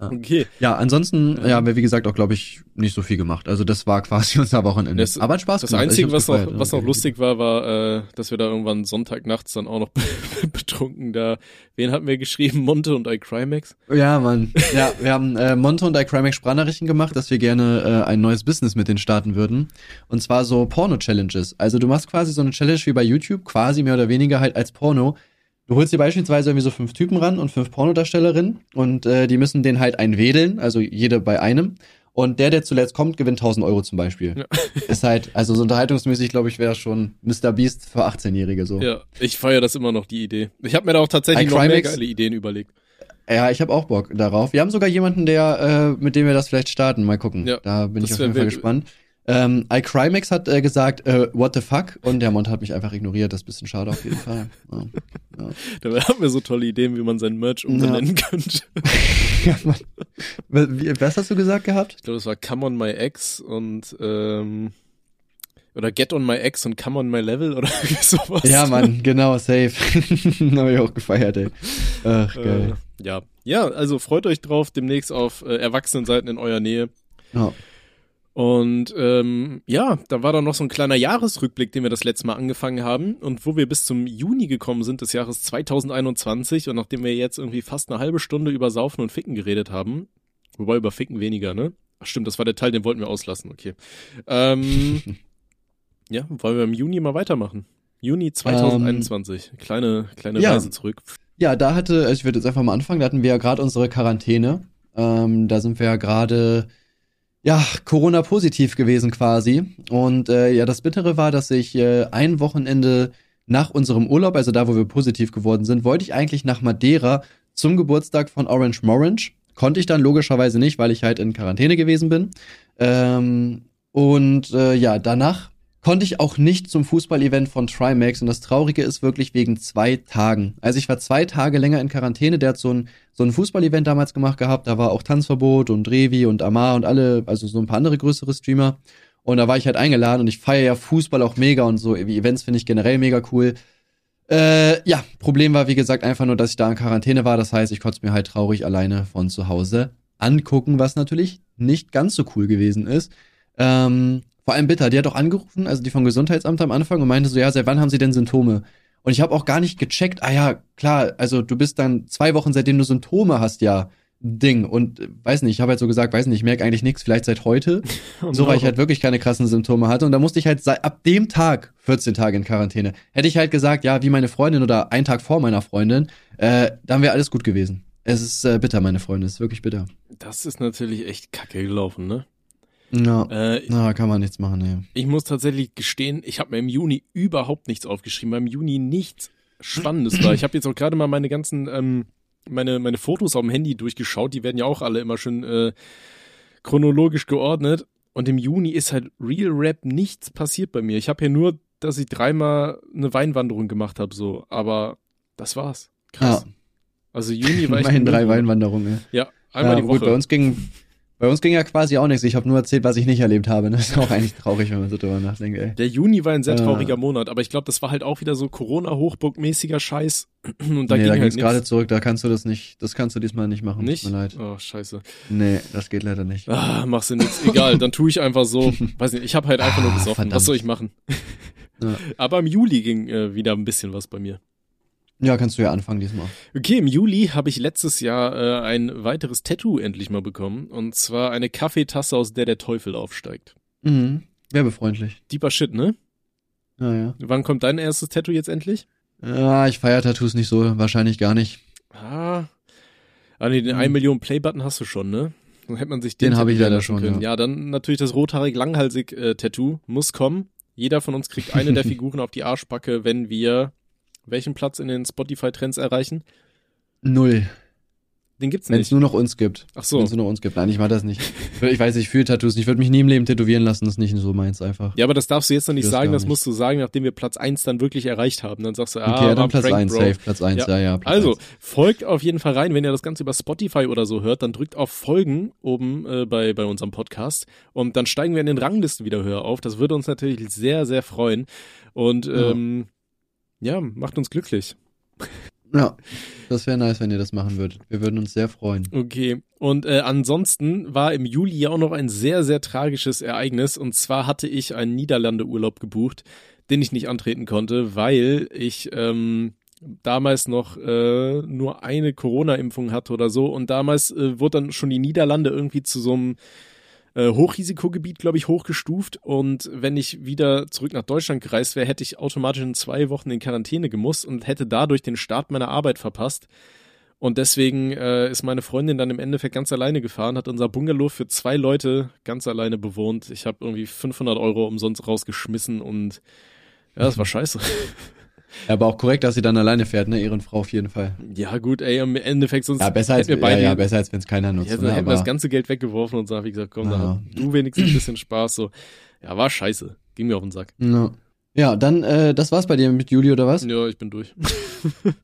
Okay. Ja, ansonsten, Ja. ja, haben wir wie gesagt auch, glaube ich, nicht so viel gemacht. Also das war quasi unser Wochenende. Das- Aber hat Spaß Das gemacht. Also ich Einzige, was noch, was noch lustig war, war, äh, dass wir da irgendwann Sonntagnachts dann auch noch betrunken da. Wen hatten wir geschrieben? Monte und iCrimex? Ja, Mann. Ja, wir haben äh, Monte und iCrimex Sprachnachrichten gemacht, dass wir gerne äh, ein neues Business mit denen starten würden. Und zwar so Porno-Challenges. Also du machst quasi so eine Challenge wie bei YouTube, quasi mehr oder weniger halt als Porno. Du holst dir beispielsweise irgendwie so fünf Typen ran und fünf Pornodarstellerinnen und äh, die müssen den halt einwedeln, also jede bei einem. Und der, der zuletzt kommt, gewinnt 1000 Euro zum Beispiel. Ja. Ist halt, also so unterhaltungsmäßig, glaube ich, wäre schon Mr. Beast für 18-Jährige so. Ja, ich feiere das immer noch, die Idee. Ich habe mir da auch tatsächlich noch mehr geile Ideen überlegt. Ja, ich habe auch Bock darauf. Wir haben sogar jemanden, der, äh, mit dem wir das vielleicht starten. Mal gucken. Ja, da bin ich auf jeden Fall wild. gespannt. Ähm, iCrimex hat äh, gesagt, äh, what the fuck? Und der Mond hat mich einfach ignoriert. Das ist ein bisschen schade auf jeden Fall. Ja. Ja. Da haben wir so tolle Ideen, wie man sein Merch umbenennen könnte. ja, Mann. Was hast du gesagt gehabt? Ich glaube, das war Come on my ex und ähm, oder Get on my ex und Come on my level oder sowas. Ja, Mann, genau, safe. Habe ich auch gefeiert, ey. Ach, geil. Äh, ja. Ja, also freut euch drauf, demnächst auf äh, Erwachsenenseiten in eurer Nähe. Ja. Und ähm, ja, da war dann noch so ein kleiner Jahresrückblick, den wir das letzte Mal angefangen haben und wo wir bis zum Juni gekommen sind des Jahres 2021 und nachdem wir jetzt irgendwie fast eine halbe Stunde über Saufen und Ficken geredet haben, wobei über Ficken weniger, ne? Ach stimmt, das war der Teil, den wollten wir auslassen, okay. Ähm, ja, wollen wir im Juni mal weitermachen. Juni 2021, kleine kleine ja. Reise zurück. Ja, da hatte, also ich würde jetzt einfach mal anfangen, da hatten wir ja gerade unsere Quarantäne. Ähm, da sind wir ja gerade, ja, Corona-positiv gewesen quasi. Und äh, ja, das Bittere war, dass ich äh, ein Wochenende nach unserem Urlaub, also da, wo wir positiv geworden sind, wollte ich eigentlich nach Madeira zum Geburtstag von Orange Morange. Konnte ich dann logischerweise nicht, weil ich halt in Quarantäne gewesen bin. Ähm, und äh, ja, danach konnte ich auch nicht zum Fußballevent von Trimax. Und das Traurige ist wirklich wegen zwei Tagen. Also ich war zwei Tage länger in Quarantäne. Der hat so ein, so ein Fußballevent damals gemacht gehabt. Da war auch Tanzverbot und Revi und Amar und alle, also so ein paar andere größere Streamer. Und da war ich halt eingeladen und ich feiere ja Fußball auch mega und so. Events finde ich generell mega cool. Äh, ja, Problem war, wie gesagt, einfach nur, dass ich da in Quarantäne war. Das heißt, ich konnte es mir halt traurig alleine von zu Hause angucken, was natürlich nicht ganz so cool gewesen ist. Ähm, vor allem bitter, die hat auch angerufen, also die vom Gesundheitsamt am Anfang und meinte so, ja, seit wann haben sie denn Symptome? Und ich habe auch gar nicht gecheckt, ah ja, klar, also du bist dann zwei Wochen, seitdem du Symptome hast, ja, Ding. Und äh, weiß nicht, ich habe halt so gesagt, weiß nicht, ich merke eigentlich nichts, vielleicht seit heute. So, weil ich halt wirklich keine krassen Symptome hatte. Und da musste ich halt seit, ab dem Tag 14 Tage in Quarantäne. Hätte ich halt gesagt, ja, wie meine Freundin oder einen Tag vor meiner Freundin, äh, dann wäre alles gut gewesen. Es ist äh, bitter, meine Freunde, es ist wirklich bitter. Das ist natürlich echt kacke gelaufen, ne? Ja, Äh, na, kann man nichts machen, nee. Ich muss tatsächlich gestehen, ich habe mir im Juni überhaupt nichts aufgeschrieben, weil im Juni nichts Spannendes war. Ich habe jetzt auch gerade mal meine ganzen, ähm, meine, meine Fotos auf dem Handy durchgeschaut, die werden ja auch alle immer schön äh, chronologisch geordnet. Und im Juni ist halt Real Rap nichts passiert bei mir. Ich habe hier nur, dass ich dreimal eine Weinwanderung gemacht habe, so, aber das war's. Krass. Ja. Also Juni war ich Immerhin drei Weinwanderungen. Ja, einmal ja, die Woche. gut, bei uns ging bei uns ging ja quasi auch nichts. Ich habe nur erzählt, was ich nicht erlebt habe. Das ist auch eigentlich traurig, wenn man so drüber nachdenkt, ey. Der Juni war ein sehr Äh. trauriger Monat, aber ich glaube, das war halt auch wieder so Corona-Hochburg-mäßiger Scheiß. Und da nee, ging da halt nichts. gerade zurück, da kannst du das nicht, das kannst du diesmal nicht machen. Nicht? Tut mir leid. Oh, scheiße. Nee, das geht leider nicht. Ah, machst du nix. Egal, dann tue ich einfach so. Weiß nicht, ich habe halt einfach nur Ah, gesoffen. verdammt. Was soll ich machen? Ja. Aber im Juli ging äh, wieder ein bisschen was bei mir. Ja, kannst du ja anfangen diesmal. Okay, im Juli habe ich letztes Jahr äh, ein weiteres Tattoo endlich mal bekommen. Und zwar eine Kaffeetasse, aus der der Teufel aufsteigt. Mhm. Werbefreundlich. Deeper Shit, ne? Ja, ja. Wann kommt dein erstes Tattoo jetzt endlich? Ja, ich feier Tattoos nicht so, wahrscheinlich gar nicht. Ah. Ah, nee, den Hm. 1 Million Play-Button hast du schon, ne? Dann hätte man sich Den den, habe ich leider schon, ja. Ja, dann natürlich das rothaarig langhalsig äh, Tattoo muss kommen. Jeder von uns kriegt eine der Figuren auf die Arschbacke, wenn wir welchen Platz in den Spotify-Trends erreichen? Null. Den gibt's Wenn nicht. es nur noch uns gibt. Ach so. Wenn es nur noch uns gibt. Nein, ich mach das nicht. Ich weiß, ich fühle Tattoos. Ich würde mich nie im Leben tätowieren lassen. Das ist nicht so meins einfach. Ja, aber das darfst du jetzt noch nicht sagen, das nicht. musst du sagen, nachdem wir Platz 1 dann wirklich erreicht haben. Dann sagst du, ah, Okay, ja, dann Platz Prank, 1, Bro. safe. Platz 1, ja, ja. Platz also, 1. folgt auf jeden Fall rein, wenn ihr das Ganze über Spotify oder so hört, dann drückt auf Folgen oben äh, bei, bei unserem Podcast und dann steigen wir in den Ranglisten wieder höher auf. Das würde uns natürlich sehr, sehr freuen und Ja. ähm, ja, macht uns glücklich. Ja, das wäre nice, wenn ihr das machen würdet. Wir würden uns sehr freuen. Okay. Und äh, ansonsten war im Juli ja auch noch ein sehr, sehr tragisches Ereignis. Und zwar hatte ich einen Niederlande-Urlaub gebucht, den ich nicht antreten konnte, weil ich ähm, damals noch äh, nur eine Corona-Impfung hatte oder so. Und damals äh, wurde dann schon die Niederlande irgendwie zu so einem äh, Hochrisikogebiet, glaube ich, hochgestuft. Und wenn ich wieder zurück nach Deutschland gereist wäre, hätte ich automatisch in zwei Wochen in Quarantäne gemusst und hätte dadurch den Start meiner Arbeit verpasst. Und deswegen äh, ist meine Freundin dann im Endeffekt ganz alleine gefahren, hat unser Bungalow für zwei Leute ganz alleine bewohnt. Ich habe irgendwie 500 Euro umsonst rausgeschmissen und ja, das war scheiße. Ja, aber auch korrekt, dass sie dann alleine fährt, ne? Ehrenfrau auf jeden Fall. Ja gut, ey, im Endeffekt sonst Ja, besser als, wir ja, beide, ja, besser als wenn es keiner nutzt. hätten, ne? hätten wir das ganze Geld weggeworfen und so ich gesagt, komm, Ja. da du wenigstens ein bisschen Spaß. So, ja, war scheiße, ging mir auf den Sack. ja. ja, dann, äh, das war's bei dir mit Juli oder was? Ja, ich bin durch.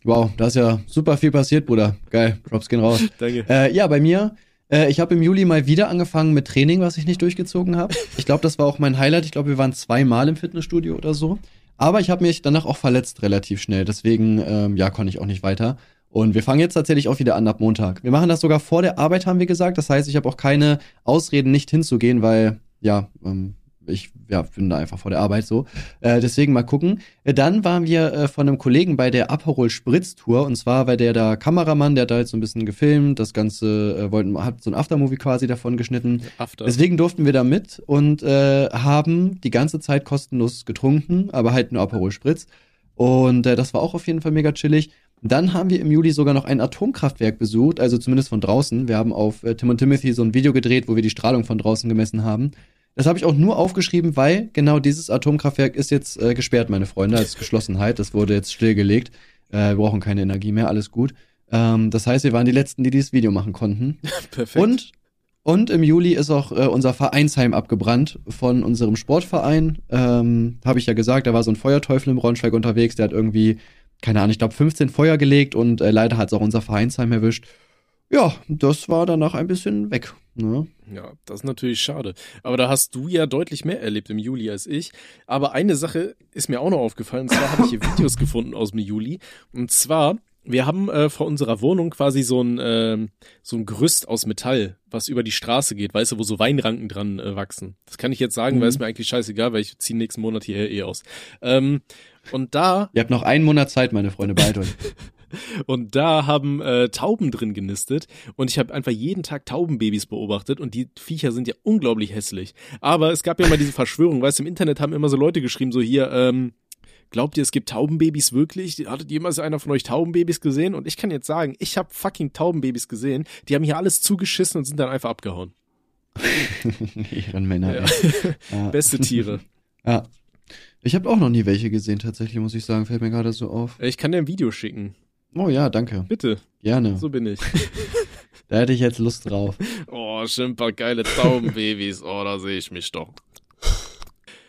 Wow, da ist ja super viel passiert, Bruder. Geil, Props gehen raus. Danke. Äh, ja, bei mir, äh, ich habe im Juli mal wieder angefangen mit Training, was ich nicht durchgezogen habe. Ich glaube, das war auch mein Highlight. Ich glaube, wir waren zweimal im Fitnessstudio oder so. Aber ich habe mich danach auch verletzt relativ schnell. Deswegen, ähm, ja, konnte ich auch nicht weiter. Und wir fangen jetzt tatsächlich auch wieder an ab Montag. Wir machen das sogar vor der Arbeit, haben wir gesagt. Das heißt, ich habe auch keine Ausreden, nicht hinzugehen, weil, ja, ähm, ich ja, bin da einfach vor der Arbeit so. Äh, deswegen mal gucken. Äh, Dann waren wir äh, von einem Kollegen bei der Aperol Spritz Tour und zwar war der da Kameramann, der hat da jetzt so ein bisschen gefilmt, das Ganze äh, wollten, hat so ein Aftermovie quasi davon geschnitten. After. Deswegen durften wir da mit und äh, haben die ganze Zeit kostenlos getrunken, aber halt nur Aperol Spritz. Und äh, das war auch auf jeden Fall mega chillig. Dann haben wir im Juli sogar noch ein Atomkraftwerk besucht, also zumindest von draußen. Wir haben auf äh, Tim und Timothy so ein Video gedreht, wo wir die Strahlung von draußen gemessen haben. Das habe ich auch nur aufgeschrieben, weil genau dieses Atomkraftwerk ist jetzt äh, gesperrt, meine Freunde, als Geschlossenheit. Das wurde jetzt stillgelegt. Äh, wir brauchen keine Energie mehr, alles gut. Ähm, das heißt, wir waren die Letzten, die dieses Video machen konnten. Perfekt. Und, und im Juli ist auch äh, unser Vereinsheim abgebrannt von unserem Sportverein. Ähm, Habe ich ja gesagt, da war so ein Feuerteufel im Braunschweig unterwegs, der hat irgendwie, keine Ahnung, ich glaube 15 Feuer gelegt und äh, leider hat es auch unser Vereinsheim erwischt. Ja, das war danach ein bisschen weg. Ne? Ja, das ist natürlich schade. Aber da hast du ja deutlich mehr erlebt im Juli als ich. Aber eine Sache ist mir auch noch aufgefallen. Und zwar habe ich hier Videos gefunden aus dem Juli. Und zwar, wir haben äh, vor unserer Wohnung quasi so ein, ähm, so ein Gerüst aus Metall, was über die Straße geht, weißt du, wo so Weinranken dran äh, wachsen. Das kann ich jetzt sagen, Mhm. weil es mir eigentlich scheißegal, weil ich ziehe nächsten Monat hier eh aus. Ähm, und da Ihr habt noch einen Monat Zeit, meine Freunde, beeilt euch. und da haben äh, Tauben drin genistet und ich habe einfach jeden Tag Taubenbabys beobachtet und die Viecher sind ja unglaublich hässlich. Aber es gab ja mal diese Verschwörung, weißt du, im Internet haben immer so Leute geschrieben, so hier, ähm, glaubt ihr, es gibt Taubenbabys wirklich? Hattet jemals einer von euch Taubenbabys gesehen? Und ich kann jetzt sagen, ich habe fucking Taubenbabys gesehen, die haben hier alles zugeschissen und sind dann einfach abgehauen. Ehrenmänner, Ja. Ja. Beste Tiere. ja. Ich habe auch noch nie welche gesehen, tatsächlich, muss ich sagen. Fällt mir gerade so auf. Ich kann dir ein Video schicken. Oh ja, danke. Bitte, Gerne. so bin ich. Da hätte ich jetzt Lust drauf. Oh, schon ein paar geile Taubenbabys. Oh, da sehe ich mich doch.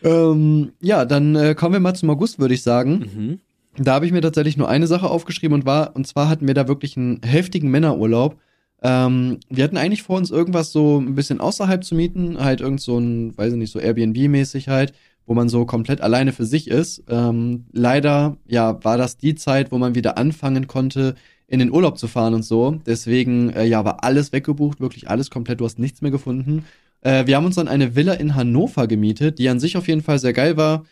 Ähm, ja, dann äh, kommen wir mal zum August, würde ich sagen. Mhm. Da habe ich mir tatsächlich nur eine Sache aufgeschrieben und war, und zwar hatten wir da wirklich einen heftigen Männerurlaub. Ähm, wir hatten eigentlich vor uns irgendwas so ein bisschen außerhalb zu mieten, halt irgend so ein, weiß ich nicht, so Airbnb-mäßig halt, wo man so komplett alleine für sich ist. Ähm, leider, ja, war das die Zeit, wo man wieder anfangen konnte, in den Urlaub zu fahren und so. Deswegen, äh, ja, war alles weggebucht, wirklich alles komplett, du hast nichts mehr gefunden. Äh, wir haben uns dann eine Villa in Hannover gemietet, die an sich auf jeden Fall sehr geil war.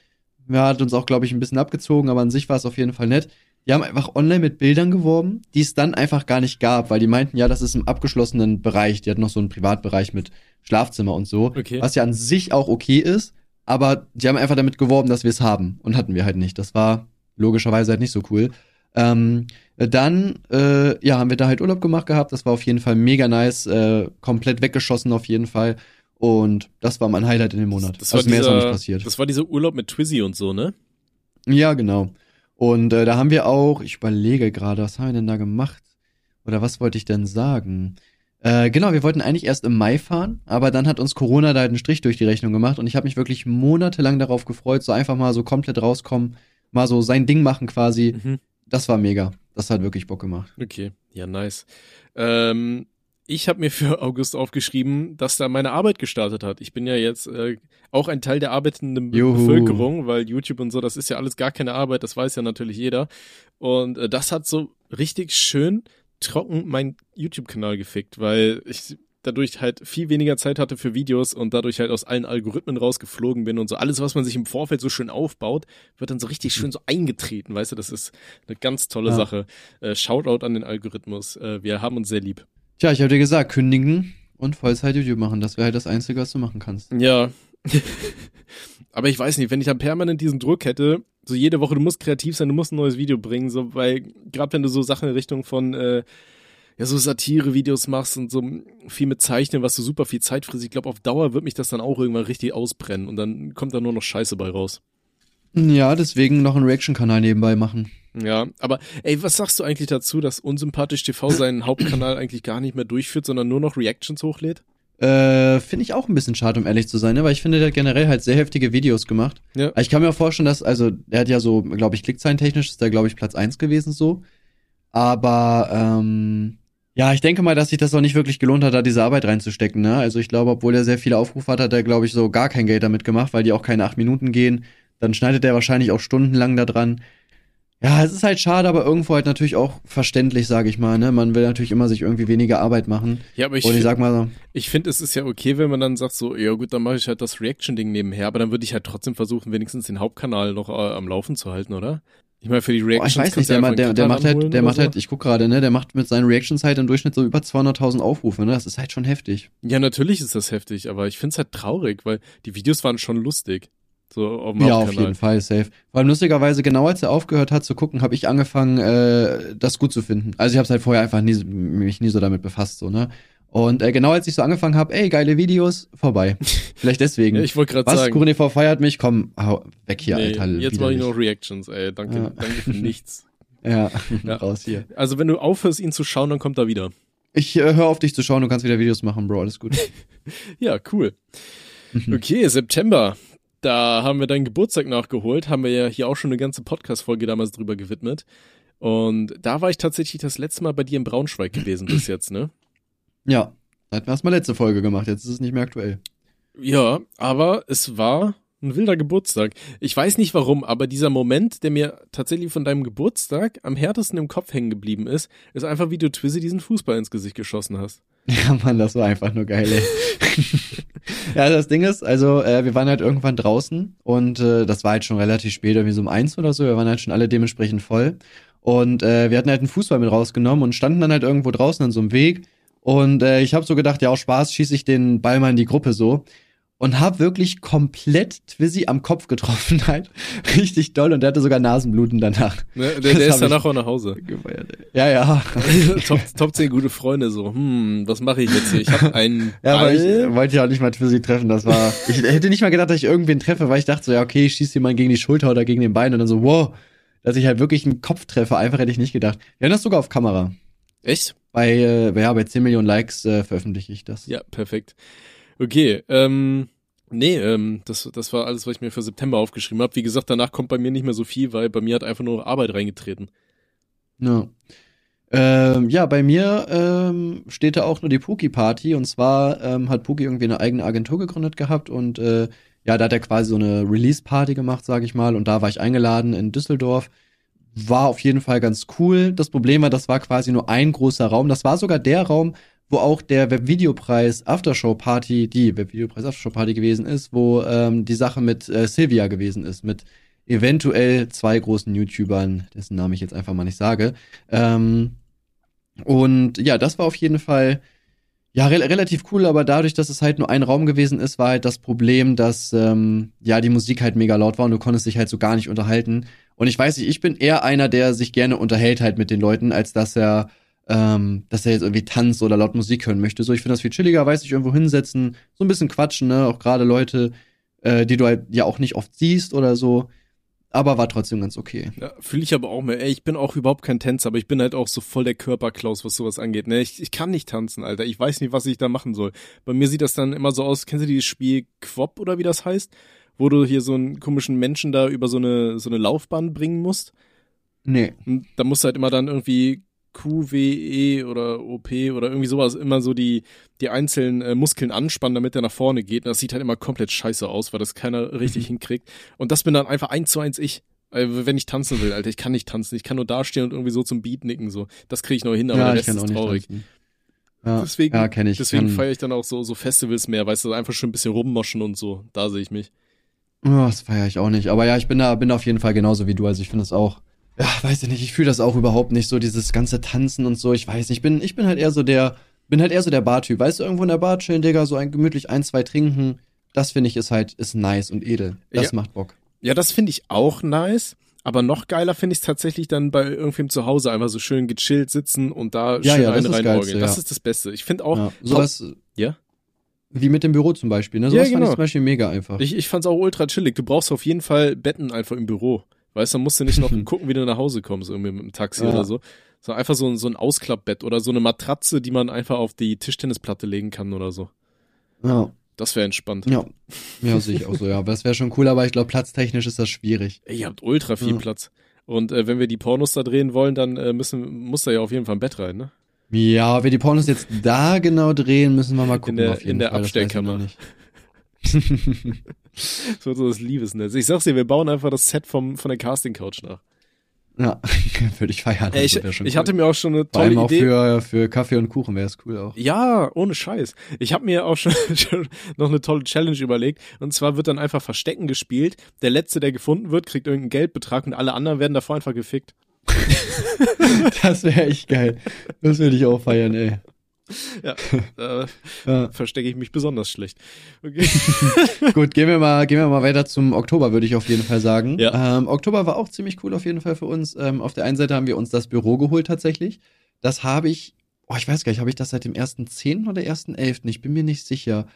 Ja, hat uns auch, glaube ich, ein bisschen abgezogen, aber an sich war es auf jeden Fall nett. Die haben einfach online mit Bildern geworben, die es dann einfach gar nicht gab, weil die meinten, ja, das ist im abgeschlossenen Bereich. Die hatten noch so einen Privatbereich mit Schlafzimmer und so, Okay. was ja an sich auch okay ist, aber die haben einfach damit geworben, dass wir es haben und hatten wir halt nicht. Das war logischerweise halt nicht so cool. Ähm, dann, äh, ja, haben wir da halt Urlaub gemacht gehabt. Das war auf jeden Fall mega nice, äh, komplett weggeschossen auf jeden Fall. Und das war mein Highlight in dem Monat. Das war, also mehr ist noch nicht dieser, passiert. das war dieser Urlaub mit Twizzy und so, ne? Ja, genau. Und äh, da haben wir auch, ich überlege gerade, was haben wir denn da gemacht? Oder was wollte ich denn sagen? Äh, genau, wir wollten eigentlich erst im Mai fahren, aber dann hat uns Corona da halt einen Strich durch die Rechnung gemacht und ich habe mich wirklich monatelang darauf gefreut, so einfach mal so komplett rauskommen, mal so sein Ding machen quasi. Mhm. Das war mega. Das hat wirklich Bock gemacht. Okay, ja, nice. Ähm, ich habe mir für August aufgeschrieben, dass da meine Arbeit gestartet hat. Ich bin ja jetzt äh, auch ein Teil der arbeitenden Be Juhu. Bevölkerung, weil YouTube und so, das ist ja alles gar keine Arbeit, das weiß ja natürlich jeder. Und äh, das hat so richtig schön trocken meinen YouTube-Kanal gefickt, weil ich dadurch halt viel weniger Zeit hatte für Videos und dadurch halt aus allen Algorithmen rausgeflogen bin und so alles, was man sich im Vorfeld so schön aufbaut, wird dann so richtig schön so eingetreten, weißt du, das ist eine ganz tolle Ja. Sache. Äh, Shoutout an den Algorithmus, äh, wir haben uns sehr lieb. Tja, ich habe dir gesagt, kündigen und Vollzeit YouTube machen. Das wäre halt das Einzige, was du machen kannst. Ja. Aber ich weiß nicht, wenn ich dann permanent diesen Druck hätte, so jede Woche, du musst kreativ sein, du musst ein neues Video bringen, so, weil gerade wenn du so Sachen in Richtung von äh, ja so Satire-Videos machst und so viel mit Zeichnen, was so super viel Zeit frisst, ich glaube auf Dauer wird mich das dann auch irgendwann richtig ausbrennen und dann kommt da nur noch Scheiße bei raus. Ja, deswegen noch einen Reaction-Kanal nebenbei machen. Ja, aber ey, was sagst du eigentlich dazu, dass Unsympathisch TV seinen Hauptkanal eigentlich gar nicht mehr durchführt, sondern nur noch Reactions hochlädt? Äh, finde ich auch ein bisschen schade, um ehrlich zu sein, ne? weil ich finde, der hat generell halt sehr heftige Videos gemacht. Ja. Ich kann mir auch vorstellen, dass, also, er hat ja so, glaube ich, klickzahlen-technisch ist der, glaube ich, Platz eins gewesen so. Aber, ähm, ja, ich denke mal, dass sich das auch nicht wirklich gelohnt hat, da diese Arbeit reinzustecken, ne? Also ich glaube, obwohl er sehr viele Aufrufe hat, hat er, glaube ich, so gar kein Geld damit gemacht, weil die auch keine acht Minuten gehen. Dann schneidet er wahrscheinlich auch stundenlang da dran. Ja, es ist halt schade, aber irgendwo halt natürlich auch verständlich, sage ich mal, ne? Man will natürlich immer sich irgendwie weniger Arbeit machen. Ja, aber ich, Und ich sag mal so, Ich finde, es ist ja okay, wenn man dann sagt so, ja gut, dann mache ich halt das Reaction-Ding nebenher, aber dann würde ich halt trotzdem versuchen, wenigstens den Hauptkanal noch äh, am Laufen zu halten, oder? Ich meine, für die Reactions ich weiß nicht, der, der, der macht halt, der macht so. halt, ich guck gerade, ne, der macht mit seinen Reactions halt im Durchschnitt so über 200.000 Aufrufe, ne, das ist halt schon heftig. Ja, natürlich ist das heftig, aber ich finde es halt traurig, weil die Videos waren schon lustig. So auf Ja, auf jeden Fall, safe. Vor allem lustigerweise, genau als er aufgehört hat zu gucken, habe ich angefangen, äh, das gut zu finden. Also ich habe halt vorher einfach nie, mich nie so damit befasst, so, ne. Und äh, genau als ich so angefangen habe, ey, geile Videos, vorbei. Vielleicht deswegen. Ich wollte gerade Was, sagen. Kuchen TV feiert mich, komm, hau, weg hier, nee, Alter. jetzt mache ich noch Reactions, ey. Danke, Ja. danke für nichts. Ja, Ja. raus hier. Also wenn du aufhörst, ihn zu schauen, dann kommt er wieder. Ich äh, hör auf dich zu schauen, du kannst wieder Videos machen, Bro, alles gut. Ja, cool. Mhm. Okay, September. Da haben wir deinen Geburtstag nachgeholt, haben wir ja hier auch schon eine ganze Podcast-Folge damals drüber gewidmet. Und da war ich tatsächlich das letzte Mal bei dir in Braunschweig gewesen bis jetzt, ne? Ja, da hatten wir erst mal letzte Folge gemacht, jetzt ist es nicht mehr aktuell. Ja, aber es war ein wilder Geburtstag. Ich weiß nicht warum, aber dieser Moment, der mir tatsächlich von deinem Geburtstag am härtesten im Kopf hängen geblieben ist, ist einfach, wie du Twizzy diesen Fußball ins Gesicht geschossen hast. Ja, Mann, das war einfach nur geil, ey. ja, das Ding ist, also äh, wir waren halt irgendwann draußen und äh, das war halt schon relativ spät, irgendwie so um eins oder so. Wir waren halt schon alle dementsprechend voll. Und äh, wir hatten halt einen Fußball mit rausgenommen und standen dann halt irgendwo draußen an so einem Weg. Und äh, ich habe so gedacht, ja, auch Spaß, schieße ich den Ball mal in die Gruppe so. Und hab wirklich komplett Twizzy am Kopf getroffen halt. Richtig doll und der hatte sogar Nasenbluten danach. Ne? Der, der ist danach auch nach Hause. Gefeiert. Ja, ja. Top, Top 10 gute Freunde, so, hm, was mache ich jetzt hier? Ich habe einen Ja, aber ich äh, wollte ja auch nicht mal Twizzy treffen. Das war. Ich hätte nicht mal gedacht, dass ich irgendwen treffe, weil ich dachte so, ja, okay, ich schieße jemanden gegen die Schulter oder gegen den Bein und dann so, wow, dass ich halt wirklich einen Kopf treffe. Einfach hätte ich nicht gedacht. Wir haben das sogar auf Kamera. Echt? Bei, äh, ja, bei 10 Millionen Likes äh, veröffentliche ich das. Ja, perfekt. Okay, ähm, nee, ähm, das, das war alles, was ich mir für September aufgeschrieben habe. Wie gesagt, danach kommt bei mir nicht mehr so viel, weil bei mir hat einfach nur Arbeit reingetreten. Ja. Ähm, ja, bei mir ähm, steht da auch nur die Puki-Party. Und zwar ähm, hat Puki irgendwie eine eigene Agentur gegründet gehabt und äh, ja, da hat er quasi so eine Release-Party gemacht, sag ich mal. Und da war ich eingeladen in Düsseldorf. War auf jeden Fall ganz cool. Das Problem war, das war quasi nur ein großer Raum. Das war sogar der Raum, wo auch der Webvideopreis Aftershow-Party, die Webvideopreis Aftershow-Party gewesen ist, wo ähm, die Sache mit äh, Silvia gewesen ist, mit eventuell zwei großen YouTubern, dessen Namen ich jetzt einfach mal nicht sage. Ähm, und ja, das war auf jeden Fall ja re relativ cool, aber dadurch, dass es halt nur ein Raum gewesen ist, war halt das Problem, dass ähm, ja die Musik halt mega laut war und du konntest dich halt so gar nicht unterhalten. Und ich weiß nicht, ich bin eher einer, der sich gerne unterhält halt mit den Leuten, als dass er ähm, dass er jetzt irgendwie tanzt oder laut Musik hören möchte. So, ich finde das viel chilliger, weiß ich, irgendwo hinsetzen, so ein bisschen quatschen, ne, auch gerade Leute, äh, die du halt ja auch nicht oft siehst oder so. aber war trotzdem ganz okay. Ja, fühle ich aber auch mehr. Ey, ich bin auch überhaupt kein Tänzer, aber ich bin halt auch so voll der Körperklaus, was sowas angeht. Ne? Ich, ich kann nicht tanzen, Alter. Ich weiß nicht, was ich da machen soll. Bei mir sieht das dann immer so aus, kennst du dieses Spiel Quop oder wie das heißt? Wo du hier so einen komischen Menschen da über so eine, so eine Laufbahn bringen musst. Nee. Und da musst du halt immer dann irgendwie QWE oder OP oder irgendwie sowas immer so die, die einzelnen äh, Muskeln anspannen, damit der nach vorne geht. Und das sieht halt immer komplett scheiße aus, weil das keiner richtig mhm. hinkriegt. Und das bin dann einfach eins zu eins ich. Also, wenn ich tanzen will, Alter, ich kann nicht tanzen. Ich kann nur dastehen und irgendwie so zum Beat nicken, so. Das kriege ich noch hin, aber ja, der Rest ist traurig. Ja, deswegen, ja, ich. Deswegen feiere ich dann auch so, so Festivals mehr, weißt du, einfach schon ein bisschen rummoschen und so. Da sehe ich mich. Oh, das feiere ich auch nicht. Aber ja, ich bin da, bin da auf jeden Fall genauso wie du. Also ich finde es auch ja, weiß ich nicht, ich fühle das auch überhaupt nicht, so dieses ganze Tanzen und so, ich weiß nicht, ich bin, ich bin halt eher so der, bin halt eher so der Bartyp, weißt du, irgendwo in der Bar chillen, Digga, so ein gemütlich ein, zwei trinken, das finde ich ist halt, ist nice und edel, das ja. macht Bock. Ja, das finde ich auch nice, aber noch geiler finde ich es tatsächlich dann bei irgendwem zu Hause einfach so schön gechillt sitzen und da ja, schön ja, einen reinorgeln. Das, ist das Beste. Ich finde auch. Ja, sowas, ja? Wie mit dem Büro zum Beispiel, ne? Sowas ja, genau. fand ich zum Beispiel mega einfach. Ich, ich fand's auch ultra chillig. Du brauchst auf jeden Fall Betten einfach im Büro. Weißt du, dann musst du nicht noch gucken, wie du nach Hause kommst, irgendwie mit dem Taxi ja. oder so. So einfach so, so ein Ausklappbett oder so eine Matratze, die man einfach auf die Tischtennisplatte legen kann oder so. Ja. Das wäre entspannt. Ja. Ja, sehe ich auch so, ja. Aber das wäre schon cool, aber ich glaube, platztechnisch ist das schwierig. Ey, ihr habt ultra viel ja. Platz. Und äh, wenn wir die Pornos da drehen wollen, dann äh, müssen, muss da ja auf jeden Fall ein Bett rein, ne? Ja, wenn wir die Pornos jetzt da genau drehen, müssen wir mal gucken. In der, in der Abstellkammer. das wird so das Liebesnetz. Ich sag's dir, wir bauen einfach das Set vom, von der Casting-Couch nach. Ja, würde ich feiern. Ey, ich, ich cool. hatte mir auch schon eine tolle Vor allem Idee. Auch für, für Kaffee und Kuchen wäre es cool auch. Ja, ohne Scheiß. Ich habe mir auch schon, schon noch eine tolle Challenge überlegt. Und zwar wird dann einfach Verstecken gespielt. Der Letzte, der gefunden wird, kriegt irgendeinen Geldbetrag und alle anderen werden davor einfach gefickt. das wäre echt geil. Das würde ich auch feiern, ey ja, äh, ja. verstecke ich mich besonders schlecht. Okay. Gut, gehen wir mal, gehen wir mal weiter zum Oktober, würde ich auf jeden Fall sagen. Ja. Ähm, Oktober war auch ziemlich cool auf jeden Fall für uns. Ähm, auf der einen Seite haben wir uns das Büro geholt tatsächlich. Das habe ich, oh, ich weiß gar nicht, habe ich das seit dem 1.10. oder 1.11.? Ich bin mir nicht sicher.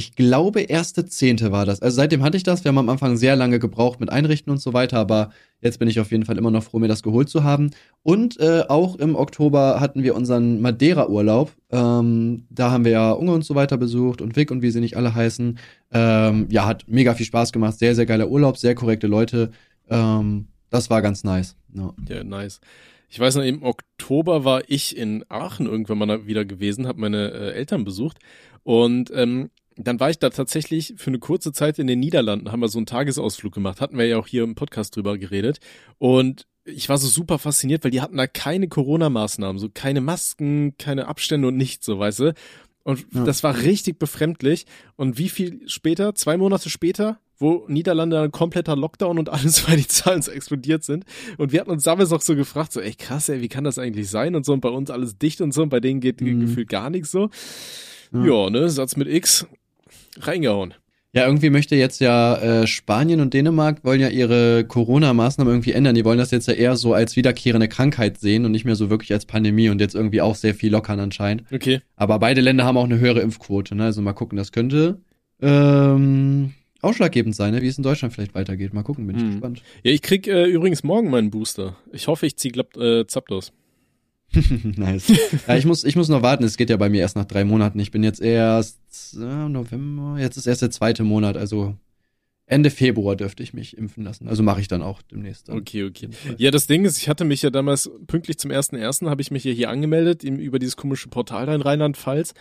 Ich glaube, erste Zehnte war das. Also seitdem hatte ich das. Wir haben am Anfang sehr lange gebraucht mit Einrichten und so weiter, aber jetzt bin ich auf jeden Fall immer noch froh, mir das geholt zu haben. Und äh, auch im Oktober hatten wir unseren Madeira-Urlaub. Ähm, da haben wir ja Unge und so weiter besucht und Vic und wie sie nicht alle heißen. Ähm, ja, hat mega viel Spaß gemacht. Sehr, sehr geiler Urlaub, sehr korrekte Leute. Ähm, das war ganz nice. Ja, ja nice. Ich weiß noch, im Oktober war ich in Aachen irgendwann mal wieder gewesen, habe meine äh, Eltern besucht und ähm, dann war ich da tatsächlich für eine kurze Zeit in den Niederlanden, haben wir so einen Tagesausflug gemacht, hatten wir ja auch hier im Podcast drüber geredet. Und ich war so super fasziniert, weil die hatten da keine Corona-Maßnahmen, so keine Masken, keine Abstände und nichts, so weißt du. Und ja. das war richtig befremdlich. Und wie viel später, zwei Monate später, wo Niederlande ein kompletter Lockdown und alles, weil die Zahlen so explodiert sind. Und wir hatten uns damals auch so gefragt, so, ey krass, ey, wie kann das eigentlich sein? Und so, und bei uns alles dicht und so, und bei denen geht mhm. gefühlt gar nichts so. Ja. ja, ne, Satz mit X, reingehauen. Ja, irgendwie möchte jetzt ja äh, Spanien und Dänemark wollen ja ihre Corona-Maßnahmen irgendwie ändern. Die wollen das jetzt ja eher so als wiederkehrende Krankheit sehen und nicht mehr so wirklich als Pandemie und jetzt irgendwie auch sehr viel lockern anscheinend. Okay. Aber beide Länder haben auch eine höhere Impfquote. Ne? Also mal gucken, das könnte ähm, ausschlaggebend sein, ne? wie es in Deutschland vielleicht weitergeht. Mal gucken, bin ich hm. gespannt. Ja, ich krieg äh, übrigens morgen meinen Booster. Ich hoffe, ich zieh äh, zaplos. nice. Ja, ich muss, ich muss noch warten. Es geht ja bei mir erst nach drei Monaten. Ich bin jetzt erst äh, November. Jetzt ist erst der zweite Monat. Also Ende Februar dürfte ich mich impfen lassen. Also mache ich dann auch demnächst. Dann. Okay, okay. Ja, das Ding ist, ich hatte mich ja damals pünktlich zum ersten ersten habe ich mich ja hier angemeldet über dieses komische Portal da in Rheinland-Pfalz.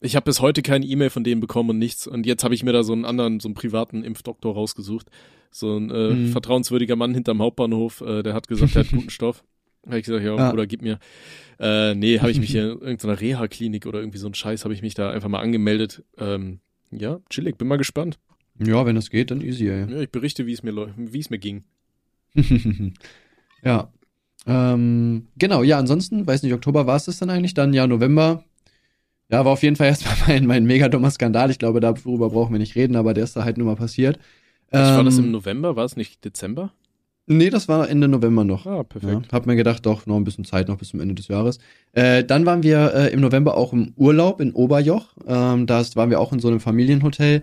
Ich habe bis heute keine E-Mail von denen bekommen und nichts. Und jetzt habe ich mir da so einen anderen, so einen privaten Impfdoktor rausgesucht. So ein äh, mhm. vertrauenswürdiger Mann hinterm Hauptbahnhof, äh, der hat gesagt, er hat guten Stoff. Habe ich gesagt, ja, ah. Bruder, gib mir. Äh, nee, habe ich mich in irgendeiner Reha-Klinik oder irgendwie so ein Scheiß, habe ich mich da einfach mal angemeldet. Ähm, ja, chillig, bin mal gespannt. Ja, wenn es geht, dann easy, ey. Ja, ich berichte, wie es mir, wie es mir ging. ja. Ähm, genau, ja, ansonsten, weiß nicht, Oktober war es das dann eigentlich, dann ja, November. Ja, war auf jeden Fall erstmal mein, mein mega dummer Skandal. Ich glaube, darüber brauchen wir nicht reden, aber der ist da halt nur mal passiert. Ähm, war das im ähm, November? War es nicht Dezember? Nee, das war Ende November noch. Ah, perfekt. Ja, hab mir gedacht, doch, noch ein bisschen Zeit, noch bis zum Ende des Jahres. Äh, dann waren wir äh, im November auch im Urlaub in Oberjoch. Ähm, da waren wir auch in so einem Familienhotel.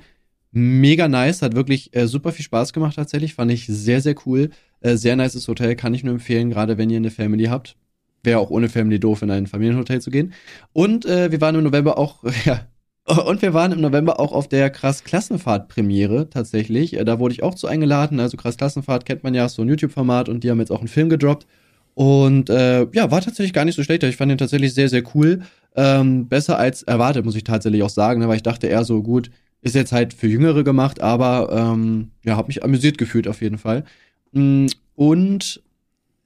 mega nice, hat wirklich äh, super viel Spaß gemacht tatsächlich, fand ich sehr, sehr cool. Äh, sehr nices Hotel, kann ich nur empfehlen, gerade wenn ihr eine Family habt. Wäre auch ohne Family doof, in ein Familienhotel zu gehen. Und äh, wir waren im November auch, ja, und wir waren im November auch auf der Krass Klassenfahrt Premiere tatsächlich. Äh, da wurde ich auch zu eingeladen. Also Krass Klassenfahrt kennt man ja, so ein YouTube-Format und die haben jetzt auch einen Film gedroppt. Und äh, ja, war tatsächlich gar nicht so schlecht. Ich fand den tatsächlich sehr, sehr cool. Ähm, besser als erwartet, muss ich tatsächlich auch sagen, ne? weil ich dachte eher so, gut, ist jetzt halt für Jüngere gemacht, aber ähm, ja, habe mich amüsiert gefühlt auf jeden Fall. Mm, und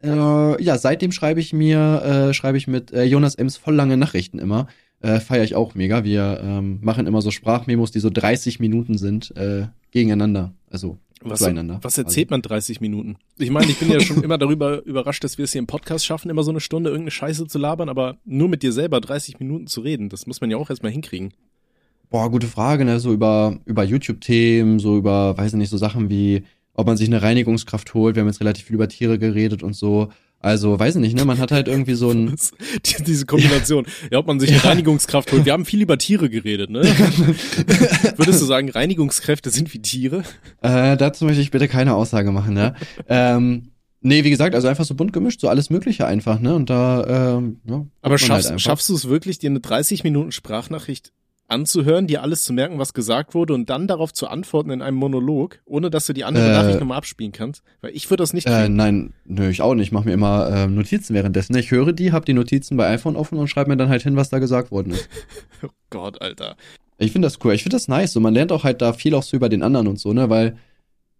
äh, ja, seitdem schreibe ich mir, äh, schreibe ich mit äh, Jonas Ems voll lange Nachrichten immer. Äh, Feiere ich auch mega. Wir ähm, machen immer so Sprachmemos, die so 30 Minuten sind, äh, gegeneinander. Also Was, zueinander. was erzählt man 30 Minuten? Ich meine, ich bin ja schon immer darüber überrascht, dass wir es hier im Podcast schaffen, immer so eine Stunde irgendeine Scheiße zu labern, aber nur mit dir selber 30 Minuten zu reden, das muss man ja auch erstmal hinkriegen. Boah, gute Frage, ne? So über, über YouTube-Themen, so über, weiß ich nicht, so Sachen wie, ob man sich eine Reinigungskraft holt. Wir haben jetzt relativ viel über Tiere geredet und so. Also, weiß ich nicht, ne? Man hat halt irgendwie so ein. Diese Kombination. Ja. ob man sich eine Reinigungskraft holt. Wir haben viel über Tiere geredet, ne? Würdest du sagen, Reinigungskräfte sind wie Tiere? Äh, dazu möchte ich bitte keine Aussage machen, ne? ähm, nee, wie gesagt, also einfach so bunt gemischt, so alles Mögliche einfach, ne? Und da, ähm, ja. Aber schaffst, halt schaffst du es wirklich, dir eine 30 Minuten Sprachnachricht anzuhören, dir alles zu merken, was gesagt wurde und dann darauf zu antworten in einem Monolog, ohne dass du die andere Äh, Nachricht nochmal abspielen kannst? Weil ich würde das nicht Äh, kriegen. nein, nö, ich auch nicht. Ich mache mir immer ähm, Notizen währenddessen. Ich höre die, habe die Notizen bei iPhone offen und schreibe mir dann halt hin, was da gesagt worden ist. oh Gott, Alter. Ich finde das cool. Ich finde das nice. So, man lernt auch halt da viel auch so über den anderen und so, ne? Weil,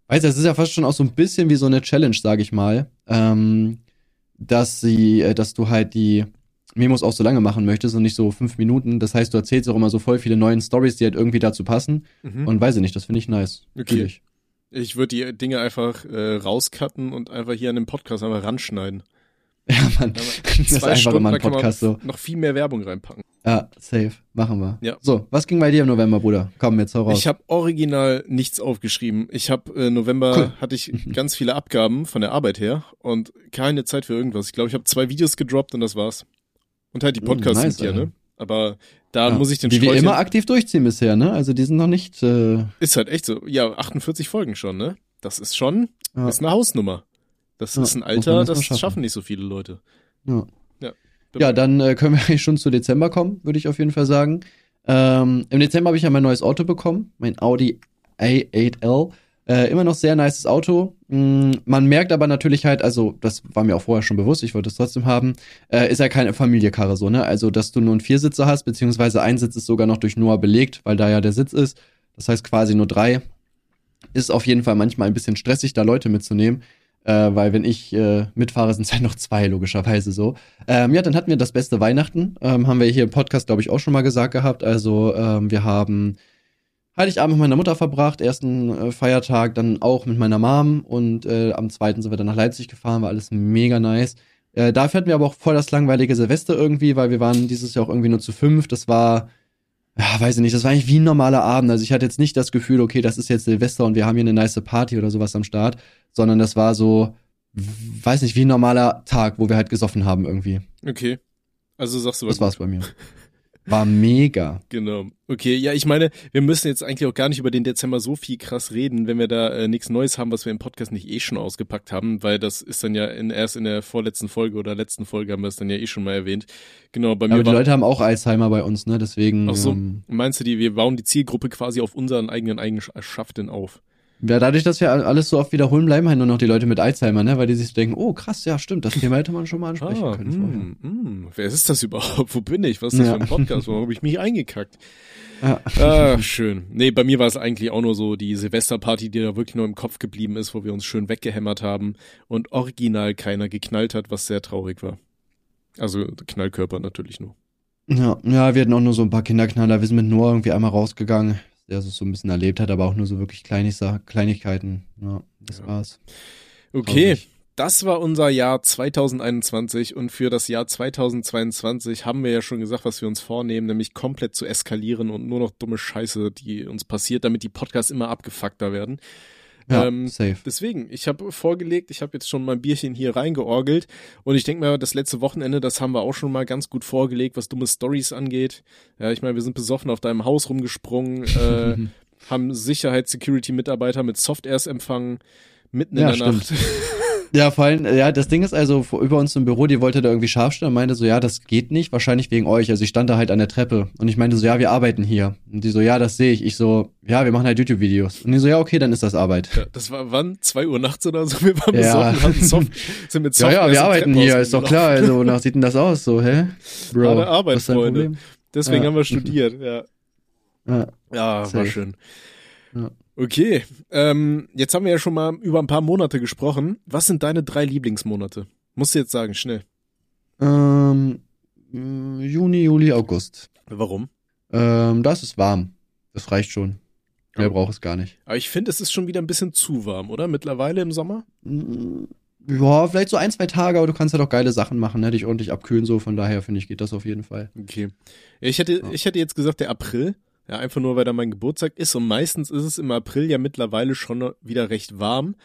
weißt du, es ist ja fast schon auch so ein bisschen wie so eine Challenge, sage ich mal, ähm, dass sie, äh, dass du halt die Memos auch so lange machen möchtest und nicht so fünf Minuten. Das heißt, du erzählst auch immer so voll viele neuen Stories, die halt irgendwie dazu passen. Mhm. Und weiß ich nicht, das finde ich nice. Okay. Ich. Ich würde die Dinge einfach äh, rauscutten und einfach hier an dem Podcast einfach ranschneiden. Ja, Mann. Das ist einfach immer ein Podcast so. noch viel mehr Werbung reinpacken. Ja, safe. Machen wir. Ja. So, was ging bei dir im November, Bruder? Komm, jetzt hau raus. Ich habe original nichts aufgeschrieben. Ich habe äh, November Cool. hatte ich ganz viele Abgaben von der Arbeit her und keine Zeit für irgendwas. Ich glaube, ich habe zwei Videos gedroppt und das war's. Und halt die Mm, Podcasts nice, sind ja, Alter. ne? Aber da Ja, muss ich den Die wir immer aktiv durchziehen bisher, ne? Also die sind noch nicht. Äh, Ist halt echt so. Ja, 48 Folgen schon, ne? Das ist schon, Ja. ist eine Hausnummer. Das Ja, ist ein Alter, das schaffen. schaffen nicht so viele Leute. ja. Ja. ja, dann äh, können wir eigentlich schon zu Dezember kommen, würde ich auf jeden Fall sagen. Ähm, Im Dezember habe ich ja mein neues Auto bekommen, mein Audi A8L. Äh, immer noch sehr nices Auto. Mm, man merkt aber natürlich halt, also das war mir auch vorher schon bewusst, ich wollte es trotzdem haben, äh, ist ja keine Familienkarre so, ne? Also, dass du nur einen Viersitzer hast, beziehungsweise ein Sitz ist sogar noch durch Noah belegt, weil da ja der Sitz ist. Das heißt quasi nur drei. Ist auf jeden Fall manchmal ein bisschen stressig, da Leute mitzunehmen. Äh, weil wenn ich äh, mitfahre, sind es halt noch zwei, logischerweise so. Ähm, ja, dann hatten wir das beste Weihnachten. Ähm, haben wir hier im Podcast, glaube ich, auch schon mal gesagt gehabt. Also ähm, wir haben Heiligabend mit meiner Mutter verbracht, ersten äh, Feiertag, dann auch mit meiner Mom und äh, am zweiten sind wir dann nach Leipzig gefahren, war alles mega nice. Äh, dafür hatten wir aber auch voll das langweilige Silvester irgendwie, weil wir waren dieses Jahr auch irgendwie nur zu fünf. Das war, ja, weiß ich nicht, das war eigentlich wie ein normaler Abend. Also ich hatte jetzt nicht das Gefühl, okay, das ist jetzt Silvester und wir haben hier eine nice Party oder sowas am Start, sondern das war so, weiß nicht, wie ein normaler Tag, wo wir halt gesoffen haben irgendwie. Okay. Also sagst du was. Das war's bei mir. War mega. Genau. Okay, ja, ich meine, wir müssen jetzt eigentlich auch gar nicht über den Dezember so viel krass reden, wenn wir da äh, nichts Neues haben, was wir im Podcast nicht eh schon ausgepackt haben, weil das ist dann ja in, erst in der vorletzten Folge oder letzten Folge haben wir es dann ja eh schon mal erwähnt. Genau, bei mir Aber die war, Leute haben auch Alzheimer bei uns, ne? Deswegen. Ach so. Ähm, meinst du die, wir bauen die Zielgruppe quasi auf unseren eigenen Eigenschaften auf. Ja, dadurch, dass wir alles so oft wiederholen, bleiben halt nur noch die Leute mit Alzheimer, ne? Weil die sich denken, oh krass, ja, stimmt, das Thema hätte man schon mal ansprechen Ah, können. vorher. hm, hm, wer ist das überhaupt? Wo bin ich? Was ist das Ja. für ein Podcast? Warum habe ich mich eingekackt? Ja. Ah, schön. Nee, bei mir war es eigentlich auch nur so die Silvesterparty, die da wirklich nur im Kopf geblieben ist, wo wir uns schön weggehämmert haben und original keiner geknallt hat, was sehr traurig war. Also Knallkörper natürlich nur. Ja, ja, wir hatten auch nur so ein paar Kinderknaller. Wir sind mit Noah irgendwie einmal rausgegangen, der es so ein bisschen erlebt hat, aber auch nur so wirklich Kleinig Kleinigkeiten. Ja, das Ja. war's. Okay, Traurig. das war unser Jahr 2021 und für das Jahr 2022 haben wir ja schon gesagt, was wir uns vornehmen, nämlich komplett zu eskalieren und nur noch dumme Scheiße, die uns passiert, damit die Podcasts immer abgefuckter werden. Ja, Ähm, safe. Deswegen, ich habe vorgelegt, ich habe jetzt schon mein Bierchen hier reingeorgelt und ich denke mal, das letzte Wochenende, das haben wir auch schon mal ganz gut vorgelegt, was dumme Stories angeht. Ja, ich meine, wir sind besoffen auf deinem Haus rumgesprungen, äh, haben Sicherheits-Security-Mitarbeiter mit Softairs empfangen, mitten Ja, in der stimmt. Nacht. Ja, vor allem, ja, das Ding ist also, vor- über uns im Büro, die wollte da irgendwie scharf stellen und meinte so, ja, das geht nicht, wahrscheinlich wegen euch. Also ich stand da halt an der Treppe und ich meinte so, ja, wir arbeiten hier. Und die so, ja, das sehe ich. Ich so, ja, wir machen halt YouTube-Videos. Und die so, ja, okay, dann ist das Arbeit. Ja, das war wann? Zwei Uhr nachts oder so? Wir waren Ja. besoffen, hatten Soft sind mit Ja, Software ja, wir arbeiten hier, ist doch klar. Also, wonach sieht denn das aus, so, hä? Bro, Harte Arbeit, was ist dein Freunde. Problem? Deswegen Ja. haben wir studiert, ja. Ja. Ja, war schön. Ja. Okay, ähm, jetzt haben wir ja schon mal über ein paar Monate gesprochen. Was sind deine drei Lieblingsmonate? Musst du jetzt sagen, schnell. Ähm, Juni, Juli, August. Warum? Ähm, das ist warm. Das reicht schon. Mehr Ja. braucht es gar nicht. Aber ich finde, es ist schon wieder ein bisschen zu warm, oder? Mittlerweile im Sommer? Mm, Ja, vielleicht so ein, zwei Tage, aber du kannst halt auch geile Sachen machen, ne? Dich ordentlich abkühlen, so. Von daher finde ich, geht das auf jeden Fall. Okay. Ja, Ich hätte, ich hätte jetzt gesagt, der April. Ja, einfach nur, weil da mein Geburtstag ist. Und meistens ist es im April ja mittlerweile schon wieder recht warm.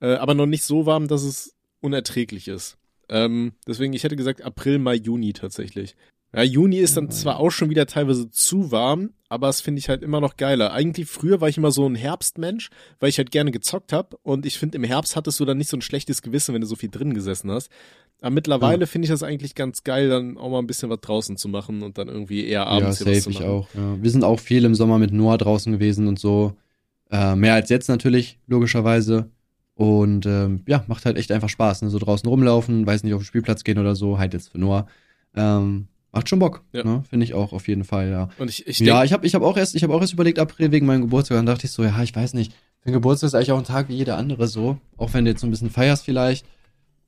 Äh, aber noch nicht so warm, dass es unerträglich ist. Ähm, deswegen, ich hätte gesagt April, Mai, Juni tatsächlich. Ja, Juni ist dann zwar auch schon wieder teilweise zu warm, aber das finde ich halt immer noch geiler. Eigentlich früher war ich immer so ein Herbstmensch, weil ich halt gerne gezockt habe und ich finde im Herbst hattest du dann nicht so ein schlechtes Gewissen, wenn du so viel drin gesessen hast. Aber mittlerweile finde ich das eigentlich ganz geil, dann auch mal ein bisschen was draußen zu machen und dann irgendwie eher abends ja, hier was safe, zu ich machen. auch. Ja. Wir sind auch viel im Sommer mit Noah draußen gewesen und so. Äh, mehr als jetzt natürlich, logischerweise. Und ähm, ja, macht halt echt einfach Spaß, ne? So draußen rumlaufen, weiß nicht, auf den Spielplatz gehen oder so, halt jetzt für Noah. Ähm, macht schon Bock, Ja. ne? Finde ich auch auf jeden Fall, ja. Und ich, ich ja, ich habe ich hab auch erst, ich habe auch erst überlegt April wegen meinem Geburtstag. Dann dachte ich so, ja, ich weiß nicht. Für den Geburtstag ist eigentlich auch ein Tag wie jeder andere so. Auch wenn du jetzt so ein bisschen feierst vielleicht.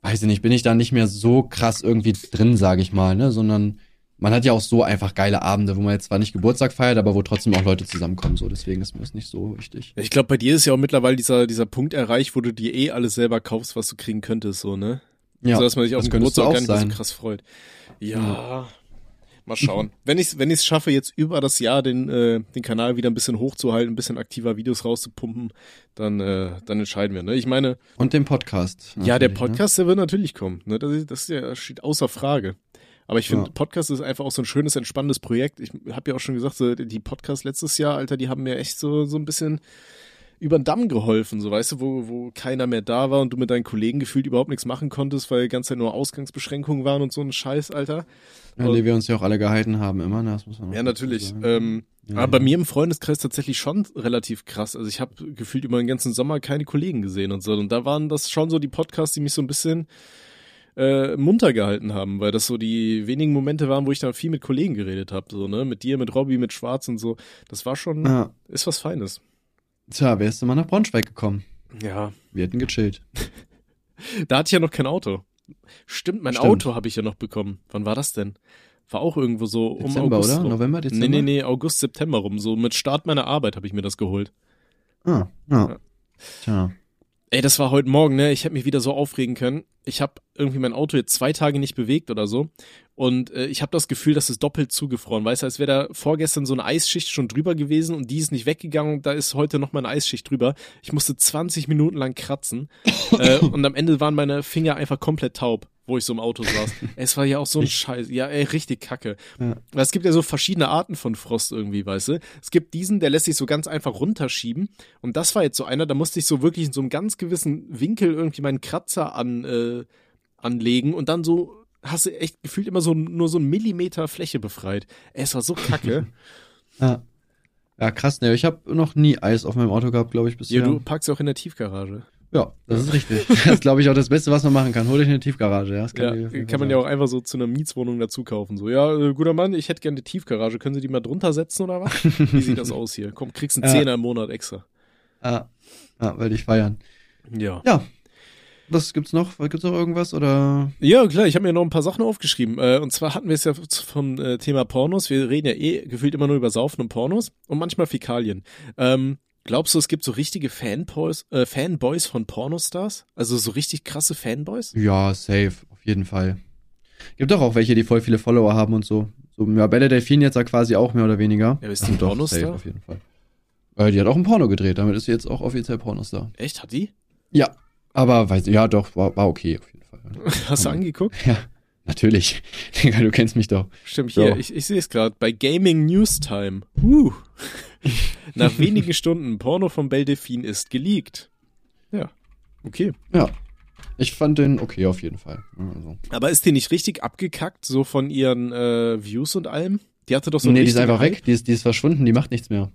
Weiß ich nicht, bin ich da nicht mehr so krass irgendwie drin, sage ich mal, ne? Sondern man hat ja auch so einfach geile Abende, wo man jetzt zwar nicht Geburtstag feiert, aber wo trotzdem auch Leute zusammenkommen. So, deswegen ist mir das nicht so wichtig. ich glaube, bei dir ist ja auch mittlerweile dieser, dieser Punkt erreicht, wo du dir eh alles selber kaufst, was du kriegen könntest, so, ne? Ja, so dass man sich auf den Geburtstag gar auch nicht mehr so sein. krass freut. Ja. Mal schauen. wenn ich wenn ich es schaffe, jetzt über das Jahr den, äh, den Kanal wieder ein bisschen hochzuhalten, ein bisschen aktiver Videos rauszupumpen, dann, äh, dann entscheiden wir. Ne? Ich meine, Und den Podcast. ja, der ne? Podcast, der wird natürlich kommen. Ne? Das, ist- das ja, das steht außer Frage. Aber ich finde, Ja. Podcast ist einfach auch so ein schönes, entspannendes Projekt. Ich habe ja auch schon gesagt, so, die Podcasts letztes Jahr, Alter, die haben mir echt so, so ein bisschen über den Damm geholfen, so weißt du, wo, wo keiner mehr da war und du mit deinen Kollegen gefühlt überhaupt nichts machen konntest, weil die ganze Zeit nur Ausgangsbeschränkungen waren und so ein Scheiß, Alter. Ja, die wir uns ja auch alle gehalten haben, immer, ne? Das muss man Ja, natürlich. Ähm, Ja, aber bei ja. mir im Freundeskreis tatsächlich schon relativ krass. Also ich habe gefühlt über den ganzen Sommer keine Kollegen gesehen und so. Und da waren das schon so die Podcasts, die mich so ein bisschen äh, munter gehalten haben, weil das so die wenigen Momente waren, wo ich dann viel mit Kollegen geredet habe. So, ne? Mit dir, mit Robby, mit Schwarz und so. Das war schon, Ja. ist was Feines. Tja, wärst du mal nach Braunschweig gekommen? Ja. Wir hätten gechillt. Da hatte ich ja noch kein Auto. Stimmt, mein Stimmt. Auto habe ich ja noch bekommen. Wann war das denn? War auch irgendwo so um Dezember, August oder? rum. November, Dezember? Nee, nee, nee, August, September rum. So mit Start meiner Arbeit habe ich mir das geholt. Ah, ja. Ja. Tja. Ey, das war heute Morgen, ne? Ich hätte mich wieder so aufregen können. Ich habe irgendwie mein Auto jetzt zwei Tage nicht bewegt oder so. Und äh, ich habe das Gefühl, dass es doppelt zugefroren. Weißt du, als wäre da vorgestern so eine Eisschicht schon drüber gewesen und die ist nicht weggegangen. Da ist heute noch mal eine Eisschicht drüber. Ich musste 20 Minuten lang kratzen. äh, und am Ende waren meine Finger einfach komplett taub, wo ich so im Auto saß. es war ja auch so ein Scheiß. Ja, ey, richtig kacke. Ja. Weil Es gibt ja so verschiedene Arten von Frost irgendwie, weißt du. Es gibt diesen, der lässt sich so ganz einfach runterschieben. Und das war jetzt so einer, da musste ich so wirklich in so einem ganz gewissen Winkel irgendwie meinen Kratzer an, äh, anlegen und dann so hast du echt gefühlt immer so nur so einen Millimeter Fläche befreit. Ey, es war so kacke. Ja. Ja, krass, ne, ich habe noch nie Eis auf meinem Auto gehabt, glaube ich, bisher. ja, du parkst ja auch in der Tiefgarage. Ja, das ist richtig. Das ist, glaube ich, auch das Beste, was man machen kann. Hol dich eine Tiefgarage, ja. Das Ja, auf jeden kann man ja auch einfach so zu einer Mietswohnung dazu kaufen. So, ja, äh, guter Mann, ich hätte gerne eine Tiefgarage. Können Sie die mal drunter setzen oder was? Wie sieht das aus hier? Komm, kriegst einen Ja. Zehner im Monat extra. Ja, ja weil ich feiern. Ja. Ja. Was gibt's noch? Gibt's noch irgendwas oder? Ja, klar, ich habe mir noch ein paar Sachen aufgeschrieben. Äh, und zwar hatten wir es ja vom äh, Thema Pornos. Wir reden ja eh gefühlt immer nur über Saufen und Pornos und manchmal Fäkalien. Ähm, glaubst du, es gibt so richtige Fanboys, äh, Fanboys von Pornostars? Also so richtig krasse Fanboys? Ja, safe, auf jeden Fall. Gibt doch auch welche, die voll viele Follower haben und so. So, ja, Belle Delfin jetzt ja quasi auch mehr oder weniger. Ja, ist die Doch, Pornostar? safe, auf jeden Fall. Äh, die hat auch ein Porno gedreht, damit ist sie jetzt auch offiziell Pornostar. Echt, hat die? Ja. Aber weiß ja doch, war, war okay auf jeden Fall. Hast du angeguckt? Ja. Natürlich. Digga, du kennst mich doch. Stimmt, hier, So. ich, ich sehe es gerade, bei Gaming News Time. Uh. Nach wenigen Stunden, Porno von Belle Delphine ist geleakt. Ja, okay. Ja. Ich fand den okay auf jeden Fall. Also. Aber ist die nicht richtig abgekackt, so von ihren äh, Views und allem? Die hatte doch so nee, einen die ist einfach Hype. weg. Die ist, die ist verschwunden, die macht nichts mehr.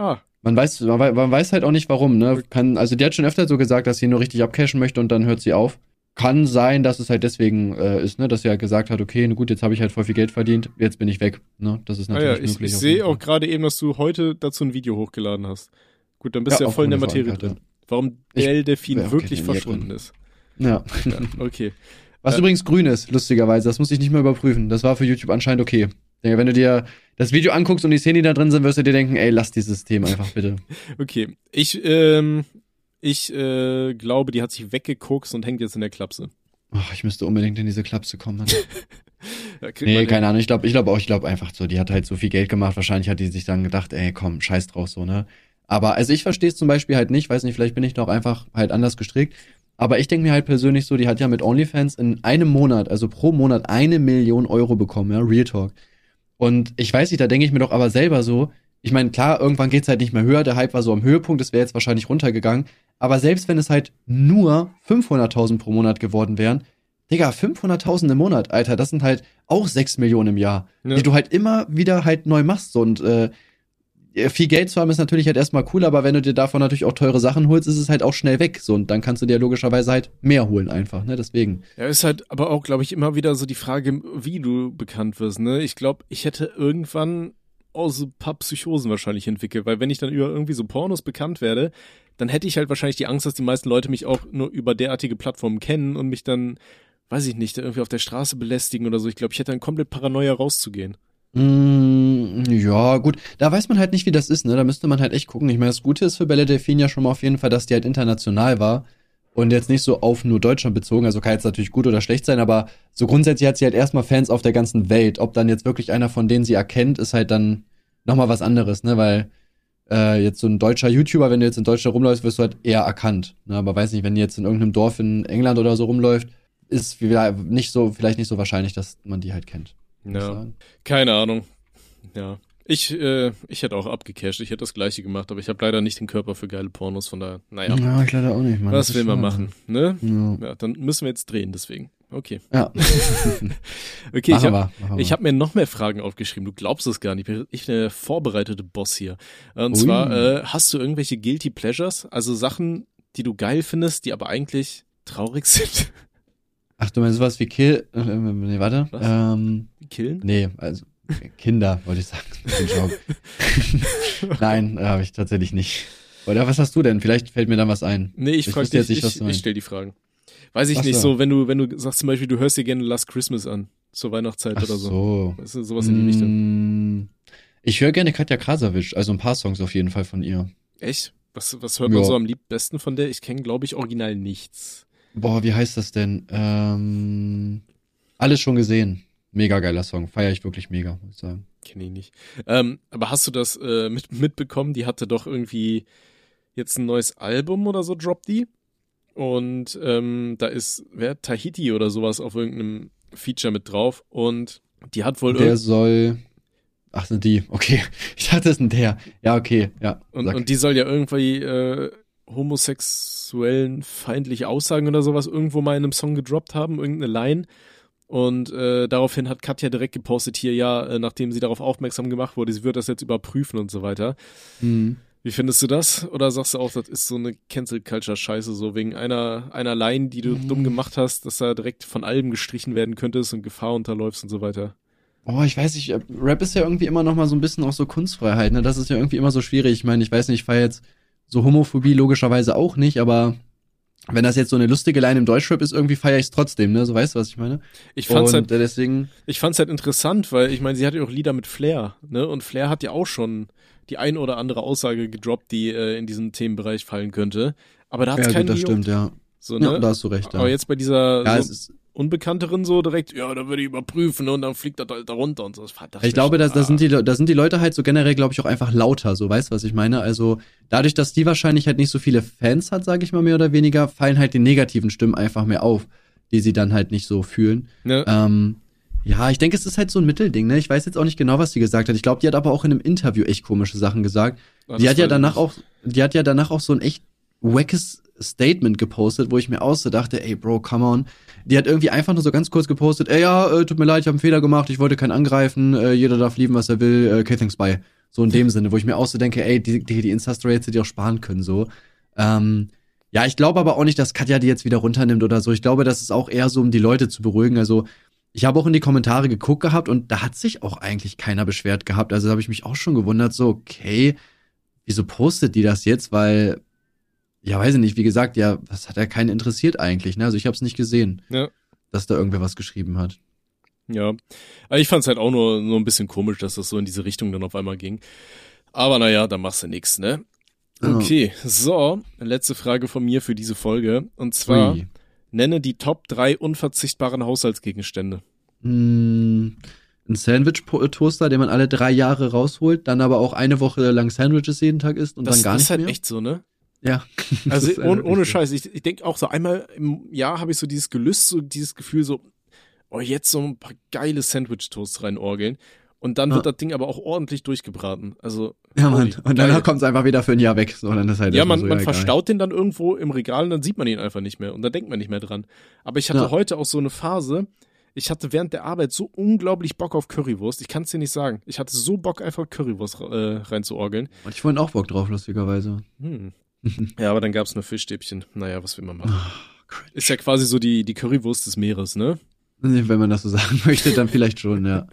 Ah, Man weiß, man, wei- man weiß halt auch nicht warum, ne? Kann, also die hat schon öfter so gesagt, dass sie nur richtig abcashen möchte und dann hört sie auf. Kann sein, dass es halt deswegen äh, ist, ne, dass sie halt gesagt hat, okay, gut, jetzt habe ich halt voll viel Geld verdient, jetzt bin ich weg, ne? Das ist ah natürlich ja, ich, möglich. ich sehe auch gerade eben, dass du heute dazu ein Video hochgeladen hast. Gut, dann bist du Ja, voll in der Materie drin. Warum Belle Delphine ja, okay, wirklich verschwunden ist. Ja. Ja, okay. Was Äh, übrigens grün ist, lustigerweise, das muss ich nicht mehr überprüfen. Das war für YouTube anscheinend okay. Denke, wenn du dir das Video anguckst und die Szenen, die da drin sind, wirst du dir denken, ey, lass dieses Thema einfach bitte. Okay, ich, ähm, ich äh, glaube, die hat sich weggeguckt und hängt jetzt in der Klapse. Ach, ich müsste unbedingt in diese Klapse kommen. Nee, keine Ahnung. Ich glaube, ich glaube auch, ich glaube einfach so, die hat halt so viel Geld gemacht. Wahrscheinlich hat die sich dann gedacht, ey, komm, scheiß drauf so, ne? Aber also ich verstehe es zum Beispiel halt nicht, weiß nicht, vielleicht bin ich doch einfach halt anders gestrickt. Aber ich denke mir halt persönlich so, die hat ja mit OnlyFans in einem Monat, also pro Monat, eine Million Euro bekommen, ja, Real Talk. Und ich weiß nicht, da denke ich mir doch aber selber so, ich meine, klar, irgendwann geht's halt nicht mehr höher, der Hype war so am Höhepunkt, es wäre jetzt wahrscheinlich runtergegangen. Aber selbst wenn es halt nur 500.000 pro Monat geworden wären, Digga, 500.000 im Monat, Alter, das sind halt auch 6 Millionen im Jahr, Ja. die du halt immer wieder halt neu machst. So. Und äh, viel Geld zu haben ist natürlich halt erstmal cool, aber wenn du dir davon natürlich auch teure Sachen holst, ist es halt auch schnell weg. So, und dann kannst du dir logischerweise halt mehr holen einfach, ne? Deswegen. Ja, ist halt aber auch, glaube ich, immer wieder so die Frage, wie du bekannt wirst, ne? Ich glaube, ich hätte irgendwann auch so ein paar Psychosen wahrscheinlich entwickelt, weil wenn ich dann über irgendwie so Pornos bekannt werde, dann hätte ich halt wahrscheinlich die Angst, dass die meisten Leute mich auch nur über derartige Plattformen kennen und mich dann, weiß ich nicht, irgendwie auf der Straße belästigen oder so. Ich glaube, ich hätte dann komplett Paranoia rauszugehen. Mm, ja, gut. Da weiß man halt nicht, wie das ist, ne? Da müsste man halt echt gucken. Ich meine, das Gute ist für Belle Delphine ja schon mal auf jeden Fall, dass die halt international war und jetzt nicht so auf nur Deutschland bezogen. Also kann jetzt natürlich gut oder schlecht sein, aber so grundsätzlich hat sie halt erstmal Fans auf der ganzen Welt. Ob dann jetzt wirklich einer von denen sie erkennt, ist halt dann nochmal was anderes, ne? Weil äh, jetzt so ein deutscher YouTuber, wenn du jetzt in Deutschland rumläufst, wirst du halt eher erkannt. Ne? Aber weiß nicht, wenn die jetzt in irgendeinem Dorf in England oder so rumläuft, ist nicht so, vielleicht nicht so wahrscheinlich, dass man die halt kennt. Ja, keine Ahnung. Ja. Ich, äh, ich hätte auch abgecasht, ich hätte das gleiche gemacht, aber ich habe leider nicht den Körper für geile Pornos, von daher, naja, Ja, ich leider auch nicht, Mann. was Das will man machen, ne? Ja. Ja, dann müssen wir jetzt drehen, deswegen. Okay. ja. Okay, ich Machen habe ich hab mir noch mehr Fragen aufgeschrieben. Du glaubst es gar nicht. Ich bin ich bin der vorbereitete Boss hier. Und Ui. zwar, äh, hast du irgendwelche Guilty Pleasures? Also Sachen, die du geil findest, die aber eigentlich traurig sind? Ach, du meinst sowas wie Kill. Äh, äh, nee, warte. Was? Ähm, Killen? nee, also Kinder, wollte ich sagen. Nein, äh, habe ich tatsächlich nicht. Oder was hast du denn? Vielleicht fällt mir dann was ein. Nee, ich Ich frage dich, nicht, ich, ich meinst. stell die Fragen. Weiß ich Ach nicht, so. so, wenn du, wenn du sagst zum Beispiel, du hörst dir gerne Last Christmas an, zur Weihnachtszeit Ach oder so. so. Weißt du, sowas in die Richtung. Mm, Ich höre gerne Katja Krasavitsch, also ein paar Songs auf jeden Fall von ihr. Echt? Was, was hört man Ja. so am liebsten von der? Ich kenne, glaube ich, original nichts. Boah, wie heißt das denn? Ähm, alles schon gesehen. Mega geiler Song. Feier ich wirklich mega, muss ich sagen. Kenne ich nicht. Ähm, aber hast du das äh, mit, mitbekommen? Die hatte doch irgendwie jetzt ein neues Album oder so, droppt die. Und ähm, da ist, wer, Tahiti oder sowas auf irgendeinem Feature mit drauf. Und die hat wohl Der soll. Ach, sind die. Okay. Ich dachte, es ist ein der. Ja, okay. Ja. und, und die soll ja irgendwie äh, homosexuellen feindliche Aussagen oder sowas irgendwo mal in einem Song gedroppt haben, irgendeine Line. Und äh, daraufhin hat Katja direkt gepostet hier, ja, äh, nachdem sie darauf aufmerksam gemacht wurde, sie wird das jetzt überprüfen und so weiter. Hm. Wie findest du das? Oder sagst du auch, das ist so eine Cancel-Culture-Scheiße, so wegen einer, einer Line, die du Mhm. dumm gemacht hast, dass da direkt von Alben gestrichen werden könntest und Gefahr unterläufst und so weiter? Oh, ich weiß nicht, Rap ist ja irgendwie immer noch mal so ein bisschen auch so Kunstfreiheit, ne? Das ist ja irgendwie immer so schwierig. Ich meine, ich weiß nicht, ich feier jetzt so Homophobie logischerweise auch nicht, aber wenn das jetzt so eine lustige Line im Deutschrap ist, irgendwie feiere ich es trotzdem, ne? So weißt du, was ich meine? Ich fand's, Und halt, äh, deswegen, ich fand's halt interessant, weil ich meine, sie hat ja auch Lieder mit Flair, ne? Und Flair hat ja auch schon die ein oder andere Aussage gedroppt, die äh, in diesen Themenbereich fallen könnte. Aber da hat's ja, keinen gut, das stimmt, ja. So, ne? Ja, da hast du recht, ja. Aber jetzt bei dieser ja, so es ist, Unbekannteren so direkt, ja, da würde ich überprüfen und dann fliegt das halt da runter und so. Ich glaube, da, da, sind die, da sind die Leute halt so generell, glaube ich, auch einfach lauter, so, weißt du, was ich meine? Also, dadurch, dass die wahrscheinlich halt nicht so viele Fans hat, sage ich mal mehr oder weniger, fallen halt die negativen Stimmen einfach mehr auf. die sie dann halt nicht so fühlen. Ne? Ähm, ja, ich denke, es ist halt so ein Mittelding, ne? Ich weiß jetzt auch nicht genau, was sie gesagt hat. Ich glaube, die hat aber auch in einem Interview echt komische Sachen gesagt. Ah, die hat ja danach nicht. auch, die hat ja danach auch so ein echt wackes Statement gepostet, wo ich mir auch so dachte, ey Bro, come on. Die hat irgendwie einfach nur so ganz kurz gepostet, ey ja, äh, tut mir leid, ich habe einen Fehler gemacht, ich wollte keinen angreifen, äh, jeder darf lieben, was er will, äh, okay, thanks, bye. So in dem Sinne, wo ich mir auch so denke, ey, die, die, die Insta-Story hätte die auch sparen können, so. Ähm, ja, ich glaube aber auch nicht, dass Katja die jetzt wieder runternimmt oder so. Ich glaube, das ist auch eher so, um die Leute zu beruhigen. Also, ich habe auch in die Kommentare geguckt gehabt und da hat sich auch eigentlich keiner beschwert gehabt. Also da habe ich mich auch schon gewundert, so, okay, wieso postet die das jetzt? Weil, ja, weiß ich nicht, wie gesagt, ja, was hat ja keinen interessiert eigentlich, ne? Also ich habe es nicht gesehen, Ja. dass da irgendwer was geschrieben hat. Ja, aber ich fand's halt auch nur, nur ein bisschen komisch, dass das so in diese Richtung dann auf einmal ging. Aber naja, da machst du nix, ne? Okay, so, letzte Frage von mir für diese Folge. Und zwar, Ui. nenne die Top drei unverzichtbaren Haushaltsgegenstände. Mm, Ein Sandwich-Toaster, den man alle drei Jahre rausholt, dann aber auch eine Woche lang Sandwiches jeden Tag isst und Das, dann gar das nicht ist halt mehr. echt so, ne? Ja. Also ohne, ohne. Scheiß, ich, ich denke auch so einmal im Jahr habe ich so dieses Gelüst, so dieses Gefühl so, oh jetzt so ein paar geile Sandwich-Toasts reinorgeln. Und dann Ja. wird das Ding aber auch ordentlich durchgebraten. Also Ja, Mann. Und danach kommt es einfach wieder für ein Jahr weg. So, dann ist halt Ja, man, so, man egal. verstaut den dann irgendwo im Regal und dann sieht man ihn einfach nicht mehr und dann denkt man nicht mehr dran. Aber ich hatte Ja. heute auch so eine Phase, ich hatte während der Arbeit so unglaublich Bock auf Currywurst. Ich kann es dir nicht sagen. Ich hatte so Bock, einfach Currywurst äh, reinzuorgeln. Und ich wollte auch Bock drauf, lustigerweise. Hm. Ja, aber dann gab's nur Fischstäbchen. Naja, was will man machen? Cringe. Ist ja quasi so die, die Currywurst des Meeres, ne? Wenn man das so sagen möchte, dann vielleicht schon, ja.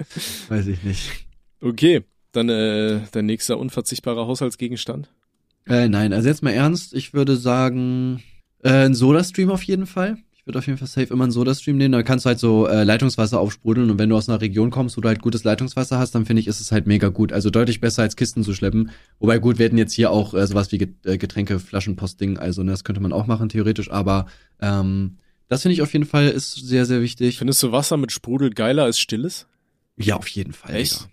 Weiß ich nicht. Okay, dann äh, der nächste unverzichtbare Haushaltsgegenstand. Äh, nein, also jetzt mal ernst, ich würde sagen, äh, ein Soda-Stream auf jeden Fall. Ich würde auf jeden Fall safe immer einen Soda-Stream nehmen. Da kannst du halt so äh, Leitungswasser aufsprudeln und wenn du aus einer Region kommst, wo du halt gutes Leitungswasser hast, dann finde ich, ist es halt mega gut. Also deutlich besser als Kisten zu schleppen. Wobei gut, wir hätten jetzt hier auch äh, sowas wie äh, Getränkeflaschenposting, also ne, das könnte man auch machen theoretisch, aber ähm, das finde ich auf jeden Fall ist sehr, sehr wichtig. Findest du Wasser mit Sprudel geiler als stilles? Ja, auf jeden Fall. Echt?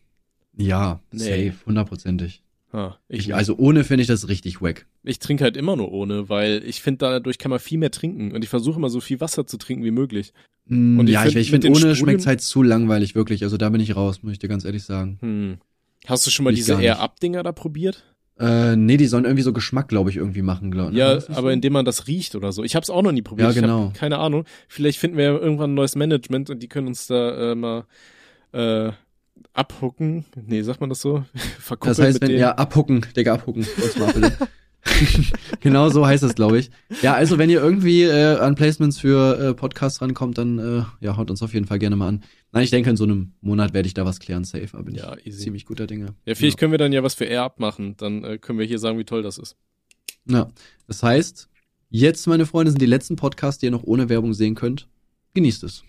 Ja, ja Nee. safe, hundertprozentig. Ah, ich, Ich, also ohne finde ich das richtig wack. ich trinke halt immer nur ohne, weil ich finde, dadurch kann man viel mehr trinken. Und ich versuche immer so viel Wasser zu trinken wie möglich. Mm, Und ich ja, find, ich, ich finde, ohne Sprudeln- schmeckt's halt zu langweilig, wirklich. Also da bin ich raus, muss ich dir ganz ehrlich sagen. Hm. Hast du schon mal Ich diese. Air-Up-Dinger da probiert? Äh, nee, die sollen irgendwie so Geschmack, glaube ich, irgendwie machen, glaube Ja, aber indem man das riecht oder so. Ich habe es auch noch nie probiert. Ja, genau. Ich keine Ahnung. Vielleicht finden wir ja irgendwann ein neues Management und die können uns da äh, mal äh, abhucken. Nee, sagt man das so? Verkuppeln Das heißt, wenn, ja, abhucken, Digga, abhucken. Genau so heißt es, glaube ich. Ja, also wenn ihr irgendwie äh, an Placements für äh, Podcasts rankommt, dann äh, ja, haut uns auf jeden Fall gerne mal an. Nein, ich denke, in so einem Monat werde ich da was klären, safe, aber bin Ja, ich easy. ziemlich guter Dinge. Ja, vielleicht können wir dann ja was für Air abmachen. Dann äh, können wir hier sagen, wie toll das ist. Ja, das heißt, jetzt, meine Freunde, sind die letzten Podcasts, die ihr noch ohne Werbung sehen könnt. Genießt es.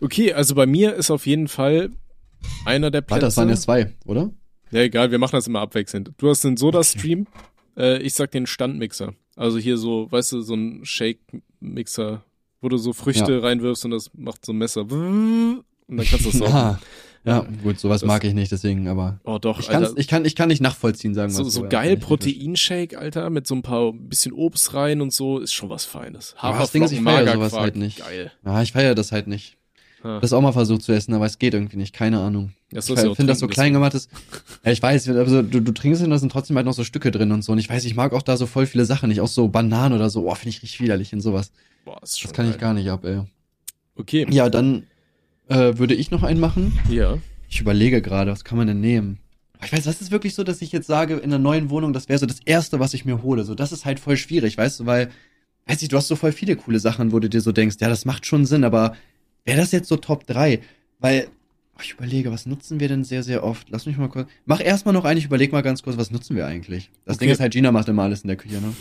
Okay, also bei mir ist auf jeden Fall einer der Plätze. Warte, das waren jetzt zwei, oder? Ja, egal, wir machen das immer abwechselnd. Du hast den Soda-Stream, äh, ich sag den Standmixer. Also hier so, weißt du, so ein Shake-Mixer, wo du so Früchte reinwirfst und das macht so ein Messer. Und dann kannst du das saugen. Ah, ja, gut, sowas Das- mag ich nicht, deswegen, aber Oh doch, ich, Alter. ich, kann, ich kann nicht nachvollziehen, sagen wir so, es so ja. geil Proteinshake, Alter, mit so ein paar bisschen Obst rein und so, ist schon was Feines. Aber das Ding ist, ich feier Magerquark, sowas halt nicht. Geil. Ja, ich feiere das halt nicht. Ha. Das auch mal versucht zu essen, aber es geht irgendwie nicht, keine Ahnung. Das Ich finde das so klein gemachtes. Ja, ich weiß, also du, du trinkst und da sind trotzdem halt noch so Stücke drin und so. Und ich weiß, ich mag auch da so voll viele Sachen, nicht auch so Bananen oder so. Oh, finde ich richtig widerlich in sowas. Boah, ist schon Das kann ich geil. gar nicht ab, ey. Okay, Ja, dann äh, würde ich noch einen machen. ja. Ich überlege gerade, was kann man denn nehmen? Ich weiß, das ist wirklich so, dass ich jetzt sage, in einer neuen Wohnung, das wäre so das Erste, was ich mir hole. So, das ist halt voll schwierig, weißt du, weil, weiß ich, du hast so voll viele coole Sachen, wo du dir so denkst, ja, das macht schon Sinn, aber wäre das jetzt so Top 3? Weil, ich überlege, was nutzen wir denn sehr, sehr oft? Lass mich mal kurz. Mach erstmal noch einen, ich überlege mal ganz kurz, was nutzen wir eigentlich? Das Okay. Ding ist halt, Gina macht immer alles in der Küche, ne?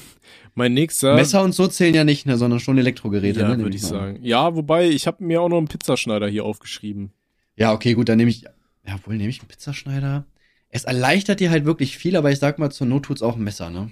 Mein nächster. Messer und so zählen ja nicht, ne, sondern schon Elektrogeräte, ja, ne? würde ich an. sagen. Ja, wobei, ich habe mir auch noch einen Pizzaschneider hier aufgeschrieben. Ja, okay, gut, dann nehme ich. Ja, wohl nehme ich einen Pizzaschneider. Es erleichtert dir halt wirklich viel, aber ich sag mal, zur Not tut's auch ein Messer, ne?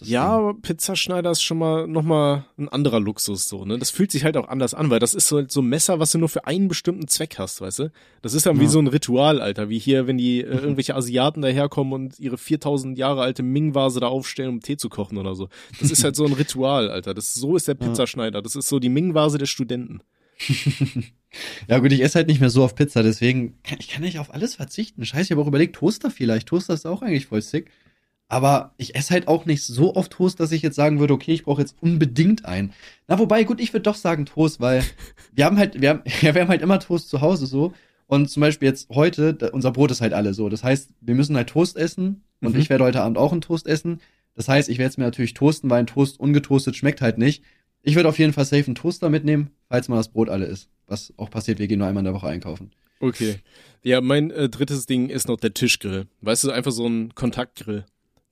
Ja, Pizzaschneider ist schon mal nochmal ein anderer Luxus so, ne? Das fühlt sich halt auch anders an, weil das ist so, so ein Messer, was du nur für einen bestimmten Zweck hast, weißt du? Das ist dann wie Ja. so ein Ritual, Alter, wie hier, wenn die äh, irgendwelche Asiaten daherkommen und ihre 4000 Jahre alte Ming-Vase da aufstellen, um Tee zu kochen oder so. Das ist halt so ein Ritual, Alter. Das so ist der. Pizzaschneider. Das ist so die Ming-Vase der Studenten. ja gut, ich esse halt nicht mehr so auf Pizza, deswegen kann ich kann nicht auf alles verzichten. Scheiße, ich habe auch überlegt, Toaster vielleicht. Toaster ist auch eigentlich voll sick. Aber ich esse halt auch nicht so oft Toast, dass ich jetzt sagen würde, okay, ich brauche jetzt unbedingt einen. Na, wobei, gut, ich würde doch sagen Toast, weil wir haben halt, wir haben, ja, wir haben halt immer Toast zu Hause so. Und zum Beispiel jetzt heute, unser Brot ist halt alle so. Das heißt, wir müssen halt Toast essen und Mhm. ich werde heute Abend auch einen Toast essen. Das heißt, ich werde es mir natürlich toasten, weil ein Toast ungetoastet schmeckt halt nicht. Ich würde auf jeden Fall safe einen Toaster mitnehmen, falls mal das Brot alle ist. Was auch passiert, wir gehen nur einmal in der Woche einkaufen. Okay. Ja, mein äh, drittes Ding ist noch der Tischgrill. Weißt du, einfach so ein Kontaktgrill.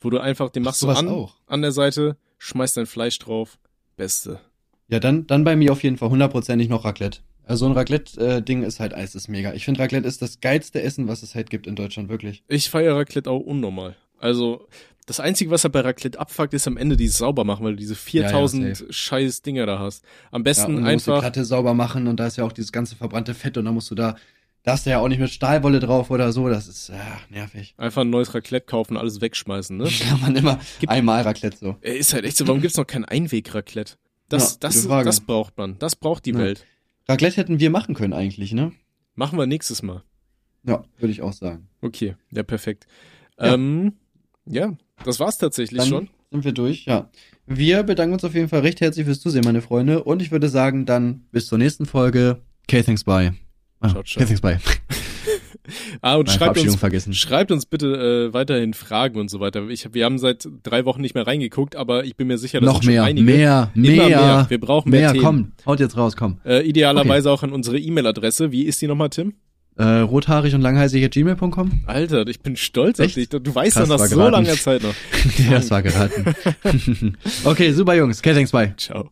Wo du einfach, den machst du an, auch. an der Seite, schmeißt dein Fleisch drauf. Beste. Ja, dann, dann bei mir auf jeden Fall hundertprozentig noch Raclette. Also so ein Raclette-Ding ist halt, es ist mega. Ich finde Raclette ist das geilste Essen, was es halt gibt in Deutschland, wirklich. Ich feiere Raclette auch unnormal. Also, das Einzige, was halt bei Raclette abfuckt, ist am Ende dieses sauber machen, weil du diese 4000 safe. scheiß Dinger da hast. Am Ja, besten und du musst die einfach, Platte sauber machen und da ist ja auch dieses ganze verbrannte Fett und dann musst du da, da hast du ja auch nicht mit Stahlwolle drauf oder so, das ist, ja, nervig. einfach ein neues Raclette kaufen, alles wegschmeißen, ne? Kann man immer Gibt- einmal Raclette so. Äh, Ist halt echt so, warum gibt's noch kein Einweg-Raclette? Das, Ja, das, das braucht man. Das braucht die Ja. Welt. Raclette hätten wir machen können eigentlich, ne? Machen wir nächstes Mal. Ja, würde ich auch sagen. Okay, ja, perfekt. Ja. Ähm, ja, das war's tatsächlich Dann schon. sind wir durch, ja. Wir bedanken uns auf jeden Fall recht herzlich fürs Zusehen, meine Freunde. Und ich würde sagen, dann bis zur nächsten Folge. Okay, thanks, bye. Ah, ciao. Okay, thanks, bye. Ah, und Meine schreibt uns, vergessen. schreibt uns bitte äh, weiterhin Fragen und so weiter. Ich, wir haben seit drei Wochen nicht mehr reingeguckt, aber ich bin mir sicher, dass Noch mehr, einige. mehr, mehr, mehr. Wir brauchen mehr mehr, Themen. komm, haut jetzt raus, komm. Äh, idealerweise auch an unsere E-Mail-Adresse. Wie ist die nochmal, Tim? Äh, rothaarig und langhalsig at gmail.com? Alter, ich bin stolz auf Echt? dich. Du weißt Krass, das nach so geraten. langer Zeit noch. ja, das war geraten. okay, super Jungs. Okay, thanks, bye. Ciao.